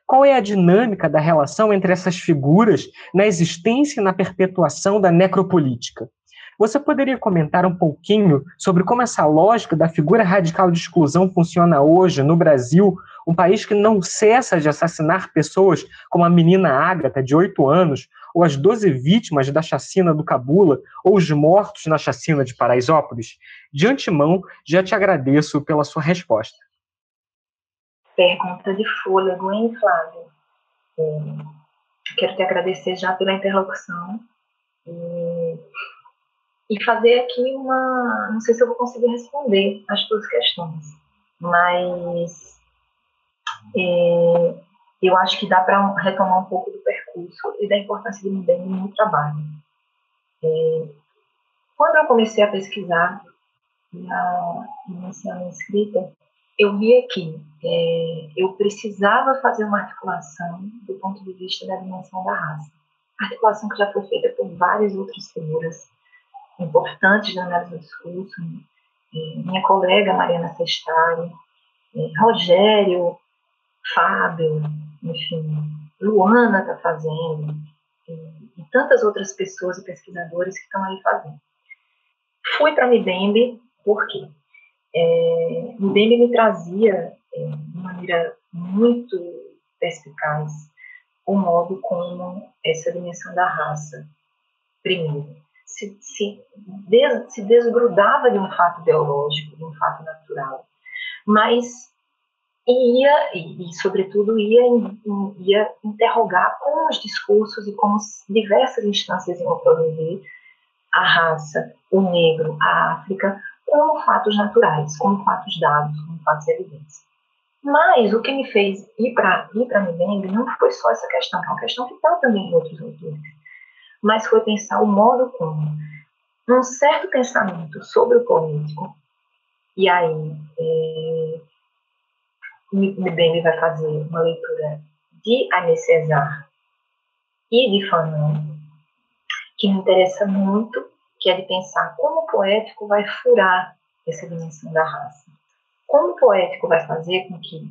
Qual é a dinâmica da relação entre essas figuras na existência e na perpetuação da necropolítica? Você poderia comentar um pouquinho sobre como essa lógica da figura radical de exclusão funciona hoje no Brasil, um país que não cessa de assassinar pessoas como a menina Ágata, de 8 anos, ou as 12 vítimas da chacina do Cabula, ou os mortos na chacina de Paraisópolis? De antemão, já te agradeço pela sua resposta. Pergunta de fôlego, hein, Flávio? É, quero te agradecer já pela interlocução e, e fazer aqui uma. Não sei se eu vou conseguir responder as tuas questões, mas é, eu acho que dá para retomar um pouco do percurso e da importância de Mbembe no trabalho. É, quando eu comecei a pesquisar na minha escrita, eu via que é, eu precisava fazer uma articulação do ponto de vista da dimensão da raça. Articulação que já foi feita por várias outras figuras importantes da análise do discurso. É, minha colega Mariana Sestari, Rogério, Fábio, enfim, Luana está fazendo, e, tantas outras pessoas e pesquisadores que estão aí fazendo. Fui para Mibembe, por quê? é, Mbembe me trazia, é, de maneira muito perspicaz, o modo como essa dimensão da raça, primeiro, se, se, des, se desgrudava de um fato ideológico, de um fato natural, mas ia, e, e sobretudo, ia, ia interrogar como os discursos e como diversas instâncias iam produzir a raça, o negro, a África, como fatos naturais, como fatos dados, como fatos evidentes. Mas o que me fez ir para ir para não foi só essa questão, que é uma questão que está também em outros autores, mas foi pensar o modo como um certo pensamento sobre o político, e aí é, Mbembe vai fazer uma leitura de Aimé César e de Fanon, que me interessa muito que é de pensar como o poético vai furar essa dimensão da raça. Como o poético vai fazer com que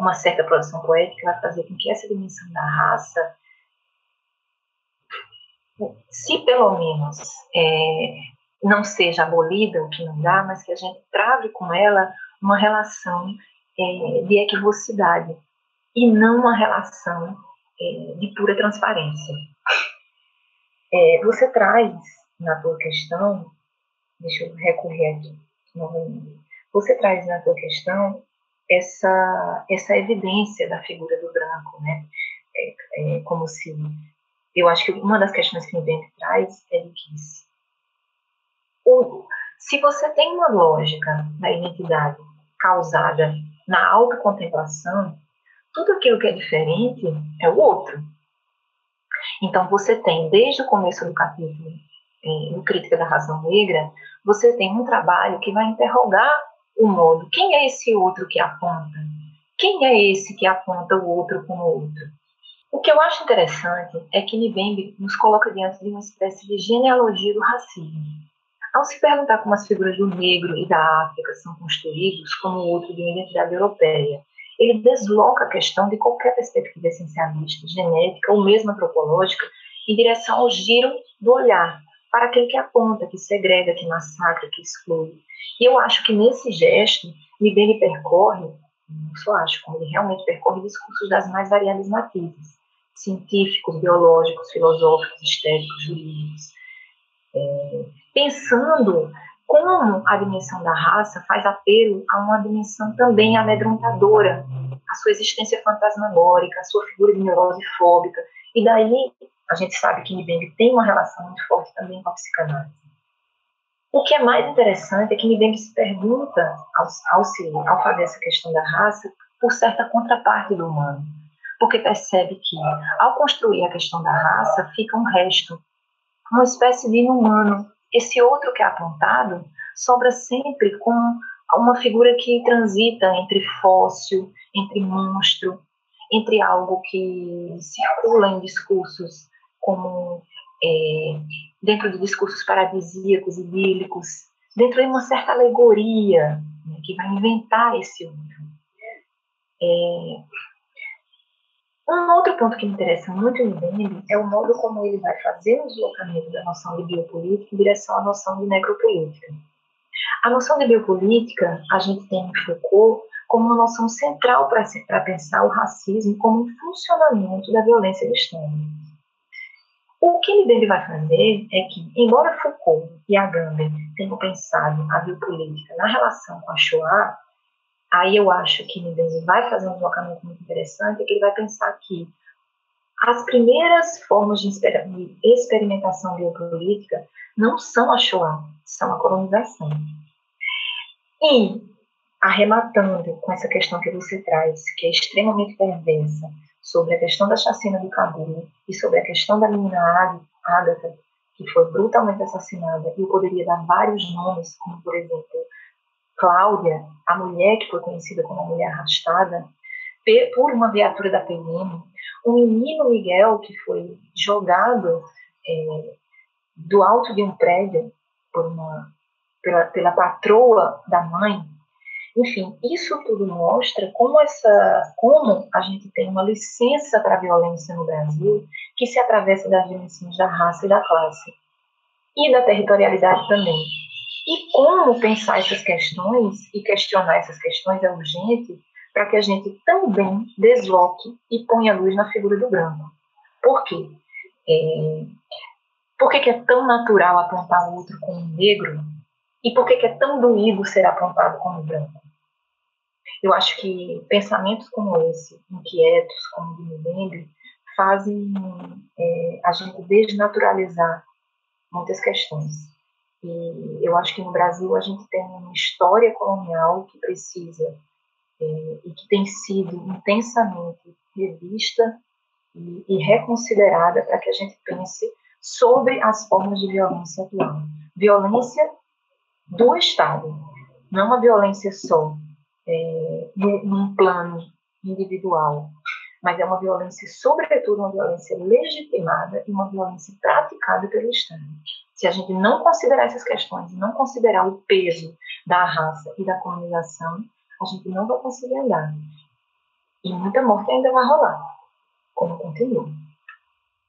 uma certa produção poética vai fazer com que essa dimensão da raça, se pelo menos é, não seja abolida, o que não dá, mas que a gente trave com ela uma relação é, de equivocidade e não uma relação é, de pura transparência. É, você traz na tua questão, deixa eu recorrer aqui novamente, você traz na tua questão essa, essa evidência da figura do branco, né? É, é como se eu acho que uma das questões que o Invente traz é de que se você tem uma lógica da identidade causada na autocontemplação, tudo aquilo que é diferente é o outro. Então, você tem, desde o começo do capítulo, é, no Crítica da Razão Negra, você tem um trabalho que vai interrogar o modo. Quem é esse outro que aponta? Quem é esse que aponta o outro como outro? O que eu acho interessante é que Nibembe nos coloca diante de uma espécie de genealogia do racismo. Ao se perguntar como as figuras do negro e da África são construídos como outro de uma identidade europeia, ele desloca a questão de qualquer perspectiva essencialista, genética ou mesmo antropológica em direção ao giro do olhar para aquele que aponta, que segrega, que massacra, que exclui. E eu acho que nesse gesto, Libeni percorre, não só acho, como ele realmente percorre discursos das mais variadas matizes, científicos, biológicos, filosóficos, estéticos, jurídicos, é, pensando como a dimensão da raça faz apelo a uma dimensão também amedrontadora, a sua existência fantasmagórica, a sua figura de neurose fóbica, e daí a gente sabe que Nibeng tem uma relação muito forte também com a psicanálise. O que é mais interessante é que Nibeng se pergunta, ao, ao, se, ao fazer essa questão da raça, por certa contraparte do humano, porque percebe que, ao construir a questão da raça, fica um resto, uma espécie de inumano. Esse outro que é apontado sobra sempre com uma figura que transita entre fóssil, entre monstro, entre algo que circula em discursos como é, dentro de discursos paradisíacos bíblicos, dentro de uma certa alegoria né, que vai inventar esse outro. É, um outro ponto que me interessa muito em Bembe é o modo como ele vai fazer o deslocamento da noção de biopolítica em direção à noção de necropolítica. A noção de biopolítica a gente tem em Foucault como uma noção central para pensar o racismo como um funcionamento da violência de Estado. O que Libembe vai fazer é que, embora Foucault e Agamben tenham pensado a biopolítica na relação com a Shoah, aí eu acho que Libembe vai fazer um deslocamento muito interessante, que ele vai pensar que as primeiras formas de experimentação biopolítica não são a Shoah, são a colonização. E, arrematando com essa questão que você traz, que é extremamente perversa, sobre a questão da chacina do Cabul e sobre a questão da menina Agatha, que foi brutalmente assassinada, e eu poderia dar vários nomes, como por exemplo Cláudia, a mulher que foi conhecida como a mulher arrastada, por uma viatura da PM, o menino Miguel, que foi jogado é, do alto de um prédio por uma, pela, pela patroa da mãe, enfim, isso tudo mostra como essa, como a gente tem uma licença para a violência no Brasil que se atravessa das dimensões da raça e da classe e da territorialidade também. E como pensar essas questões e questionar essas questões é urgente para que a gente também desloque e ponha luz na figura do branco. Por quê? É, por que, que é tão natural apontar o outro como negro? E por que, que é tão doído ser apontado como branco? Eu acho que pensamentos como esse, inquietos, como o de Mbembe, fazem é, a gente desnaturalizar muitas questões. E eu acho que no Brasil a gente tem uma história colonial que precisa é, e que tem sido intensamente revista e, e reconsiderada para que a gente pense sobre as formas de violência atual. Violência do Estado, não a violência só é, num plano individual, mas é uma violência, sobretudo, uma violência legitimada e uma violência praticada pelo Estado. Se a gente não considerar essas questões, não considerar o peso da raça e da colonização, a gente não vai conseguir andar. E muita morte ainda vai rolar, como continua.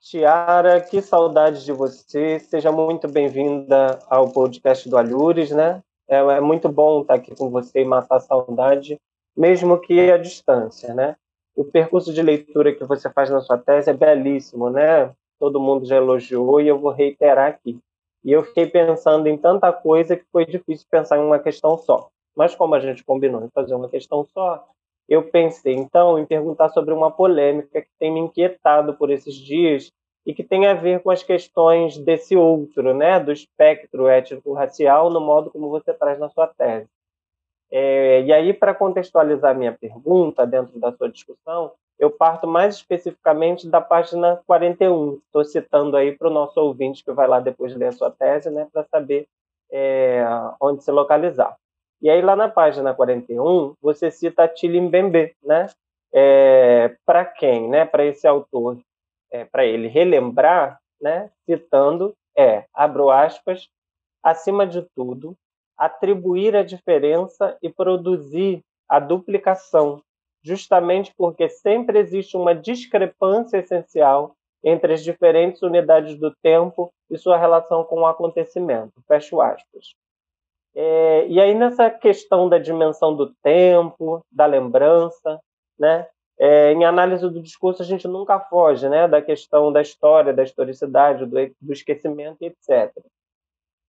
Tiara, que saudade de você. Seja muito bem-vinda ao podcast do Alhures, né? É, é muito bom estar aqui com você e matar a saudade, mesmo que à distância, né? O percurso de leitura que você faz na sua tese é belíssimo, né? Todo mundo já elogiou e eu vou reiterar aqui. E eu fiquei pensando em tanta coisa que foi difícil pensar em uma questão só. Mas como a gente combinou em fazer uma questão só, eu pensei então em perguntar sobre uma polêmica que tem me inquietado por esses dias e que tem a ver com as questões desse outro, né, do espectro étnico-racial, no modo como você traz na sua tese. É, e aí, para contextualizar minha pergunta dentro da sua discussão, eu parto mais especificamente da página 41. Estou citando aí para o nosso ouvinte que vai lá depois ler a sua tese, né, para saber é, onde se localizar. E aí, lá na página 41, você cita Tilly Mbembe, né? É, para quem, né? Para esse autor, é, para ele relembrar, né? Citando, é, abro aspas, acima de tudo, atribuir a diferença e produzir a duplicação, justamente porque sempre existe uma discrepância essencial entre as diferentes unidades do tempo e sua relação com o acontecimento. Fecho aspas. É, e aí, nessa questão da dimensão do tempo, da lembrança, né? É, em análise do discurso, a gente nunca foge né, da questão da história, da historicidade, do, do esquecimento, etc.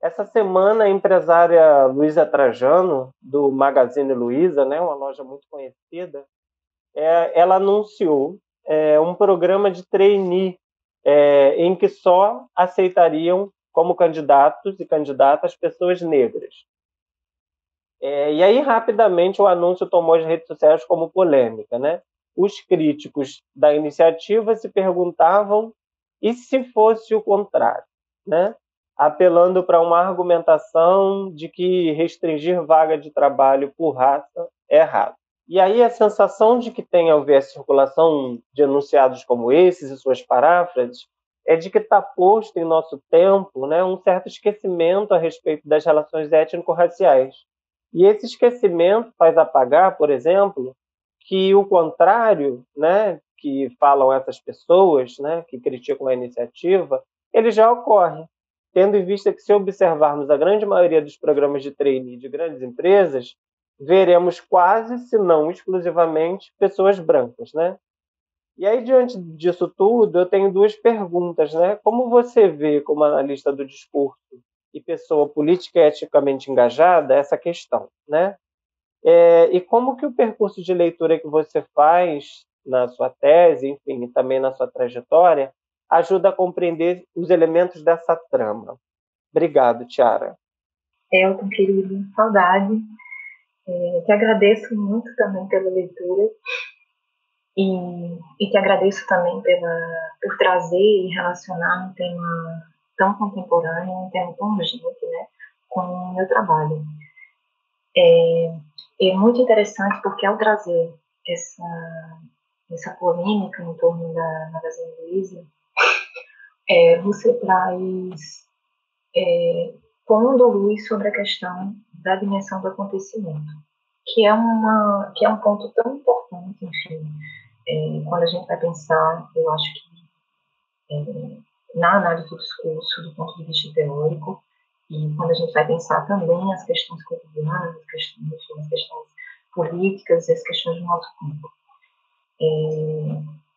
Essa semana, a empresária Luísa Trajano, do Magazine Luiza, né, uma loja muito conhecida, é, ela anunciou é, um programa de trainee é, em que só aceitariam como candidatos e candidatas pessoas negras. É, e aí, rapidamente, o anúncio tomou as redes sociais como polêmica. Né? Os críticos da iniciativa se perguntavam e se fosse o contrário, né? Apelando para uma argumentação de que restringir vaga de trabalho por raça é errado. E aí a sensação de que tem ao ver a circulação de enunciados como esses e suas paráfrases é de que está posto em nosso tempo né, um certo esquecimento a respeito das relações étnico-raciais. E esse esquecimento faz apagar, por exemplo, que o contrário, né, que falam essas pessoas, né, que criticam a iniciativa, ele já ocorre. Tendo em vista que, se observarmos a grande maioria dos programas de trainee de grandes empresas, veremos quase, se não exclusivamente, pessoas brancas, né? E aí, diante disso tudo, eu tenho duas perguntas, né? Como você vê, como analista do discurso e pessoa política e eticamente engajada, essa questão, né? É, e como que o percurso de leitura que você faz na sua tese, enfim, e também na sua trajetória, ajuda a compreender os elementos dessa trama? Obrigado, Tiara. Elton, querido, saudade. É, te agradeço muito também pela leitura e, e te agradeço também pela, por trazer e relacionar um tema tão contemporâneo, um tema tão urgente, né, com o meu trabalho. É, é muito interessante porque ao trazer essa, essa polêmica em torno da Magazine Luiza, é, você traz é, pondo luz sobre a questão da dimensão do acontecimento, que é, uma, que é um ponto tão importante, enfim, é, quando a gente vai pensar, eu acho que é, na análise do discurso, do ponto de vista teórico, e quando a gente vai pensar também as questões cotidianas, as questões, as questões políticas e as questões do nosso tempo.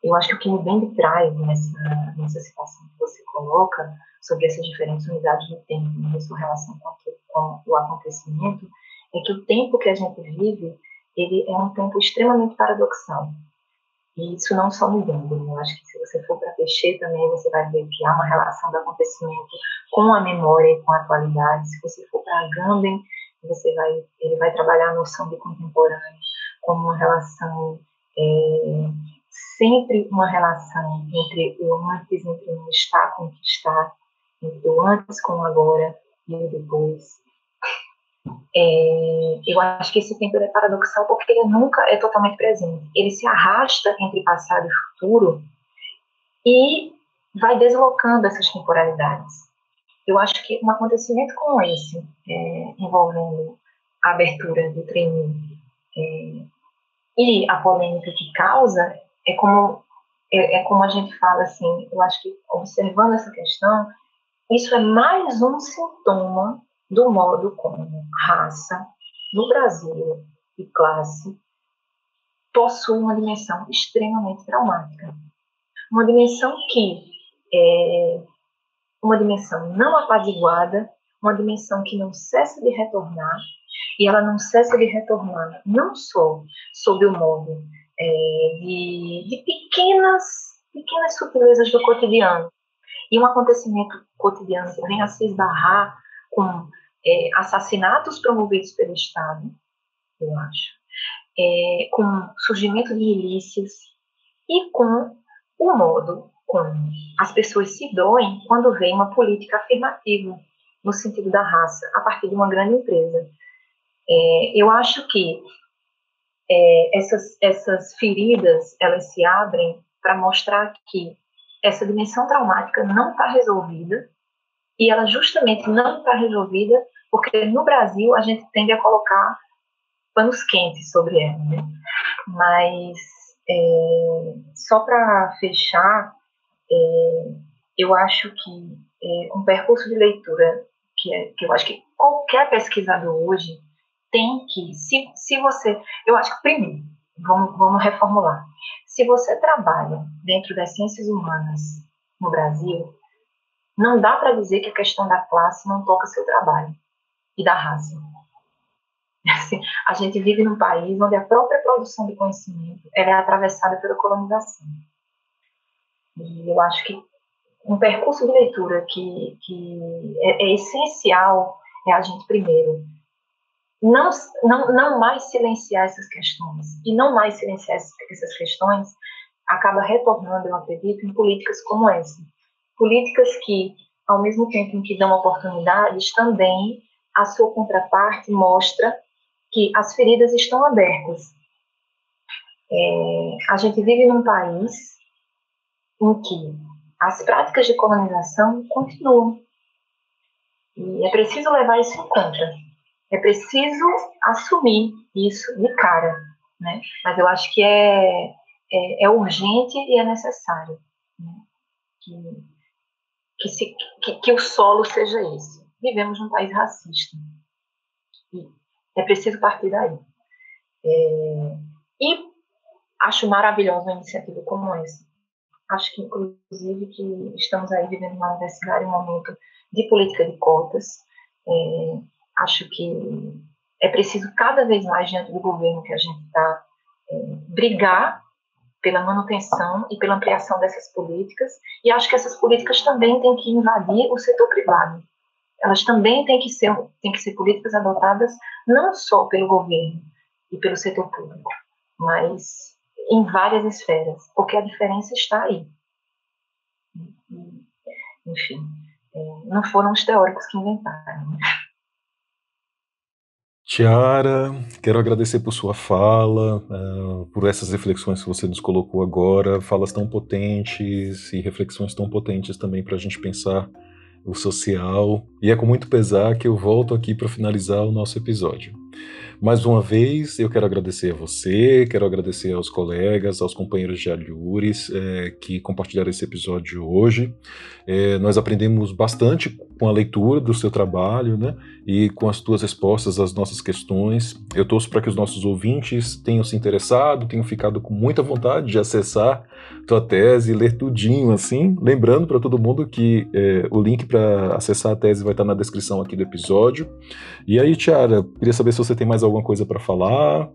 Eu acho que o que me vem de trás nessa, nessa situação que você coloca sobre essas diferentes unidades do tempo e sua relação com, com, o acontecimento é que o tempo que a gente vive ele é um tempo extremamente paradoxal. E isso não só no Gandhi, eu acho que se você for para Peixe também, você vai ver que há uma relação do acontecimento com a memória e com a atualidade. Se você for para Gandhi, você vai, ele vai trabalhar a noção de contemporâneo como uma relação, é, sempre uma relação entre o antes, entre o está com o que está, entre o antes com o agora e o depois. É, eu acho que esse tempo é paradoxal porque ele nunca é totalmente presente. Ele se arrasta entre passado e futuro e vai deslocando essas temporalidades. Eu acho que um acontecimento como esse, é, envolvendo a abertura do treino é, e a polêmica que causa, é como, é, é como a gente fala assim, eu acho que observando essa questão, isso é mais um sintoma do modo como raça, no Brasil e classe, possui uma dimensão extremamente traumática. Uma dimensão que é uma dimensão não apaziguada, uma dimensão que não cessa de retornar e ela não cessa de retornar, não só sob o modo é, de, de pequenas, pequenas sutilezas do cotidiano, e um acontecimento cotidiano que vem a se esbarrar com é, assassinatos promovidos pelo Estado, eu acho, é, com surgimento de milícias e com o modo como as pessoas se doem quando vem uma política afirmativa no sentido da raça a partir de uma grande empresa. É, eu acho que é, essas, essas feridas elas se abrem para mostrar que essa dimensão traumática não está resolvida e ela justamente não está resolvida porque no Brasil a gente tende a colocar panos quentes sobre ela. Né? Mas é, só para fechar, é, eu acho que é, um percurso de leitura que, é, que eu acho que qualquer pesquisador hoje tem que, se, se você, eu acho que primeiro, vamos, vamos reformular, se você trabalha dentro das ciências humanas no Brasil, não dá para dizer que a questão da classe não toca seu trabalho e da raça. Assim, a gente vive num país onde a própria produção de conhecimento é atravessada pela colonização. E eu acho que um percurso de leitura que, que é, é essencial é a gente primeiro não, não, não mais silenciar essas questões e não mais silenciar essas, questões acaba retornando, eu acredito, em políticas como essa. Políticas que, ao mesmo tempo em que dão oportunidades, também a sua contraparte mostra que as feridas estão abertas. É, a gente vive num país em que as práticas de colonização continuam. E é preciso levar isso em conta. É preciso assumir isso de cara. Né? Mas eu acho que é, é, é urgente e é necessário né? que, que, se, que, que o solo seja esse. Vivemos num país racista. E é preciso partir daí. É, e acho maravilhosa uma iniciativa como essa. Acho que, inclusive, que estamos aí vivendo uma universidade um momento de política de cotas. É, acho que é preciso cada vez mais, diante do governo que a gente está, é, brigar pela manutenção e pela ampliação dessas políticas. E acho que essas políticas também têm que invadir o setor privado elas também têm que ser, têm que ser políticas adotadas não só pelo governo e pelo setor público, mas em várias esferas, porque a diferença está aí. Enfim, é, não foram os teóricos que inventaram. Tiara, quero agradecer por sua fala, uh, por essas reflexões que você nos colocou agora, falas tão potentes e reflexões tão potentes também para a gente pensar o social, e é com muito pesar que eu volto aqui para finalizar o nosso episódio. Mais uma vez, eu quero agradecer a você, quero agradecer aos colegas, aos companheiros de Alhures é, que compartilharam esse episódio hoje. É, nós aprendemos bastante com a leitura do seu trabalho né, e com as tuas respostas às nossas questões. Eu torço para que os nossos ouvintes tenham se interessado, tenham ficado com muita vontade de acessar tua tese, ler tudinho assim. Lembrando para todo mundo que é, o link para acessar a tese vai estar na descrição aqui do episódio. E aí, Tiara, queria saber se você tem mais alguma coisa para falar.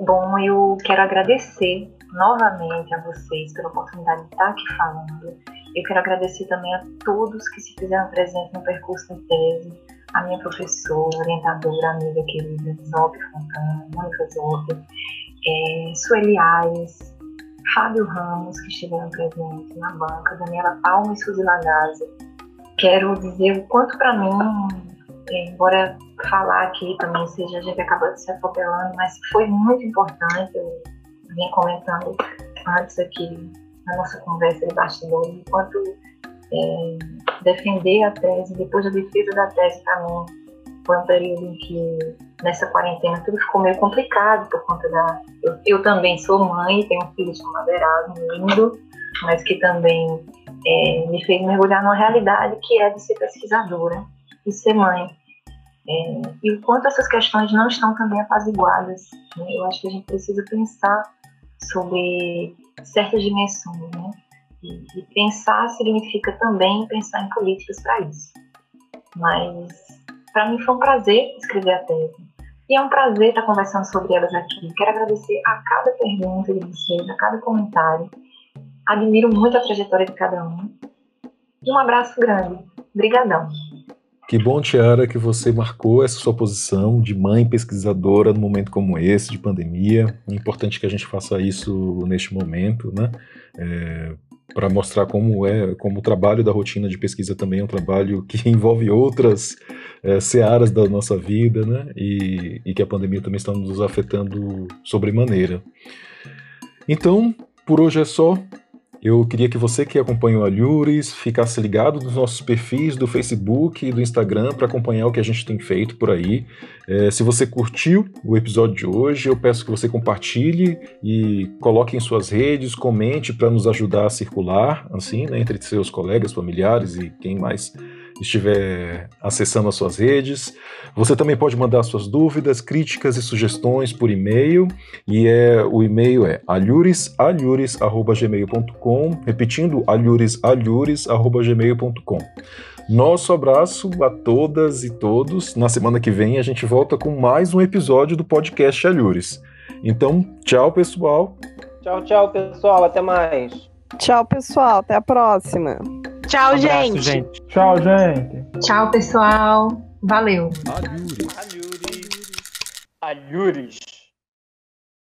Bom, eu quero agradecer novamente a vocês pela oportunidade de estar aqui falando. Eu quero agradecer também a todos que se fizeram presentes no percurso de tese, a minha professora, orientadora, amiga querida, Zop Fontana, Mônica Zop, é, Sueli Aires, Fábio Ramos, que estiveram presentes na banca, Daniela Palma e Suzy Lagazzi. Quero dizer o quanto para mim, é, embora falar aqui também seja a gente acaba se atropelando, mas foi muito importante, eu vim comentando antes aqui na nossa conversa de bastidores, enquanto é, defender a tese, depois da defesa da tese para mim, foi um período em que nessa quarentena tudo ficou meio complicado por conta da. Eu, eu também sou mãe, tenho um filho chamado Erasmo, lindo, mas que também é, me fez mergulhar numa realidade que é de ser pesquisadora e ser mãe. É, e o quanto essas questões não estão também apaziguadas. Né? Eu acho que a gente precisa pensar sobre certas dimensões, né? E, e pensar significa também pensar em políticas para isso. Mas para mim foi um prazer escrever a tese. E é um prazer estar conversando sobre elas aqui. Quero agradecer a cada pergunta de vocês, a cada comentário. Admiro muito a trajetória de cada um. Um abraço grande. Obrigadão. Que bom, Tiara, que você marcou essa sua posição de mãe pesquisadora num momento como esse, de pandemia. É importante que a gente faça isso neste momento, né? É, para mostrar como é, como o trabalho da rotina de pesquisa também é um trabalho que [LAUGHS] envolve outras é, searas da nossa vida, né? E, e que a pandemia também está nos afetando sobremaneira. Então, por hoje é só. Eu queria que você que acompanha o Alhures ficasse ligado nos nossos perfis do Facebook e do Instagram para acompanhar o que a gente tem feito por aí. É, se você curtiu o episódio de hoje, eu peço que você compartilhe e coloque em suas redes, comente para nos ajudar a circular, assim, né, entre seus colegas, familiares e quem mais estiver acessando as suas redes. Você também pode mandar suas dúvidas, críticas e sugestões por e-mail. E é, o e-mail é alhuresalhures.gmail.com, repetindo, alhuresalhures.gmail.com. Nosso abraço a todas e todos. Na semana que vem a gente volta com mais um episódio do podcast Alhures. Então, tchau, pessoal. Tchau, tchau, pessoal. Até mais. Tchau, pessoal. Até a próxima. Tchau, Um abraço, gente. gente. Tchau, gente. Tchau, pessoal. Valeu. Alhures. Alhures.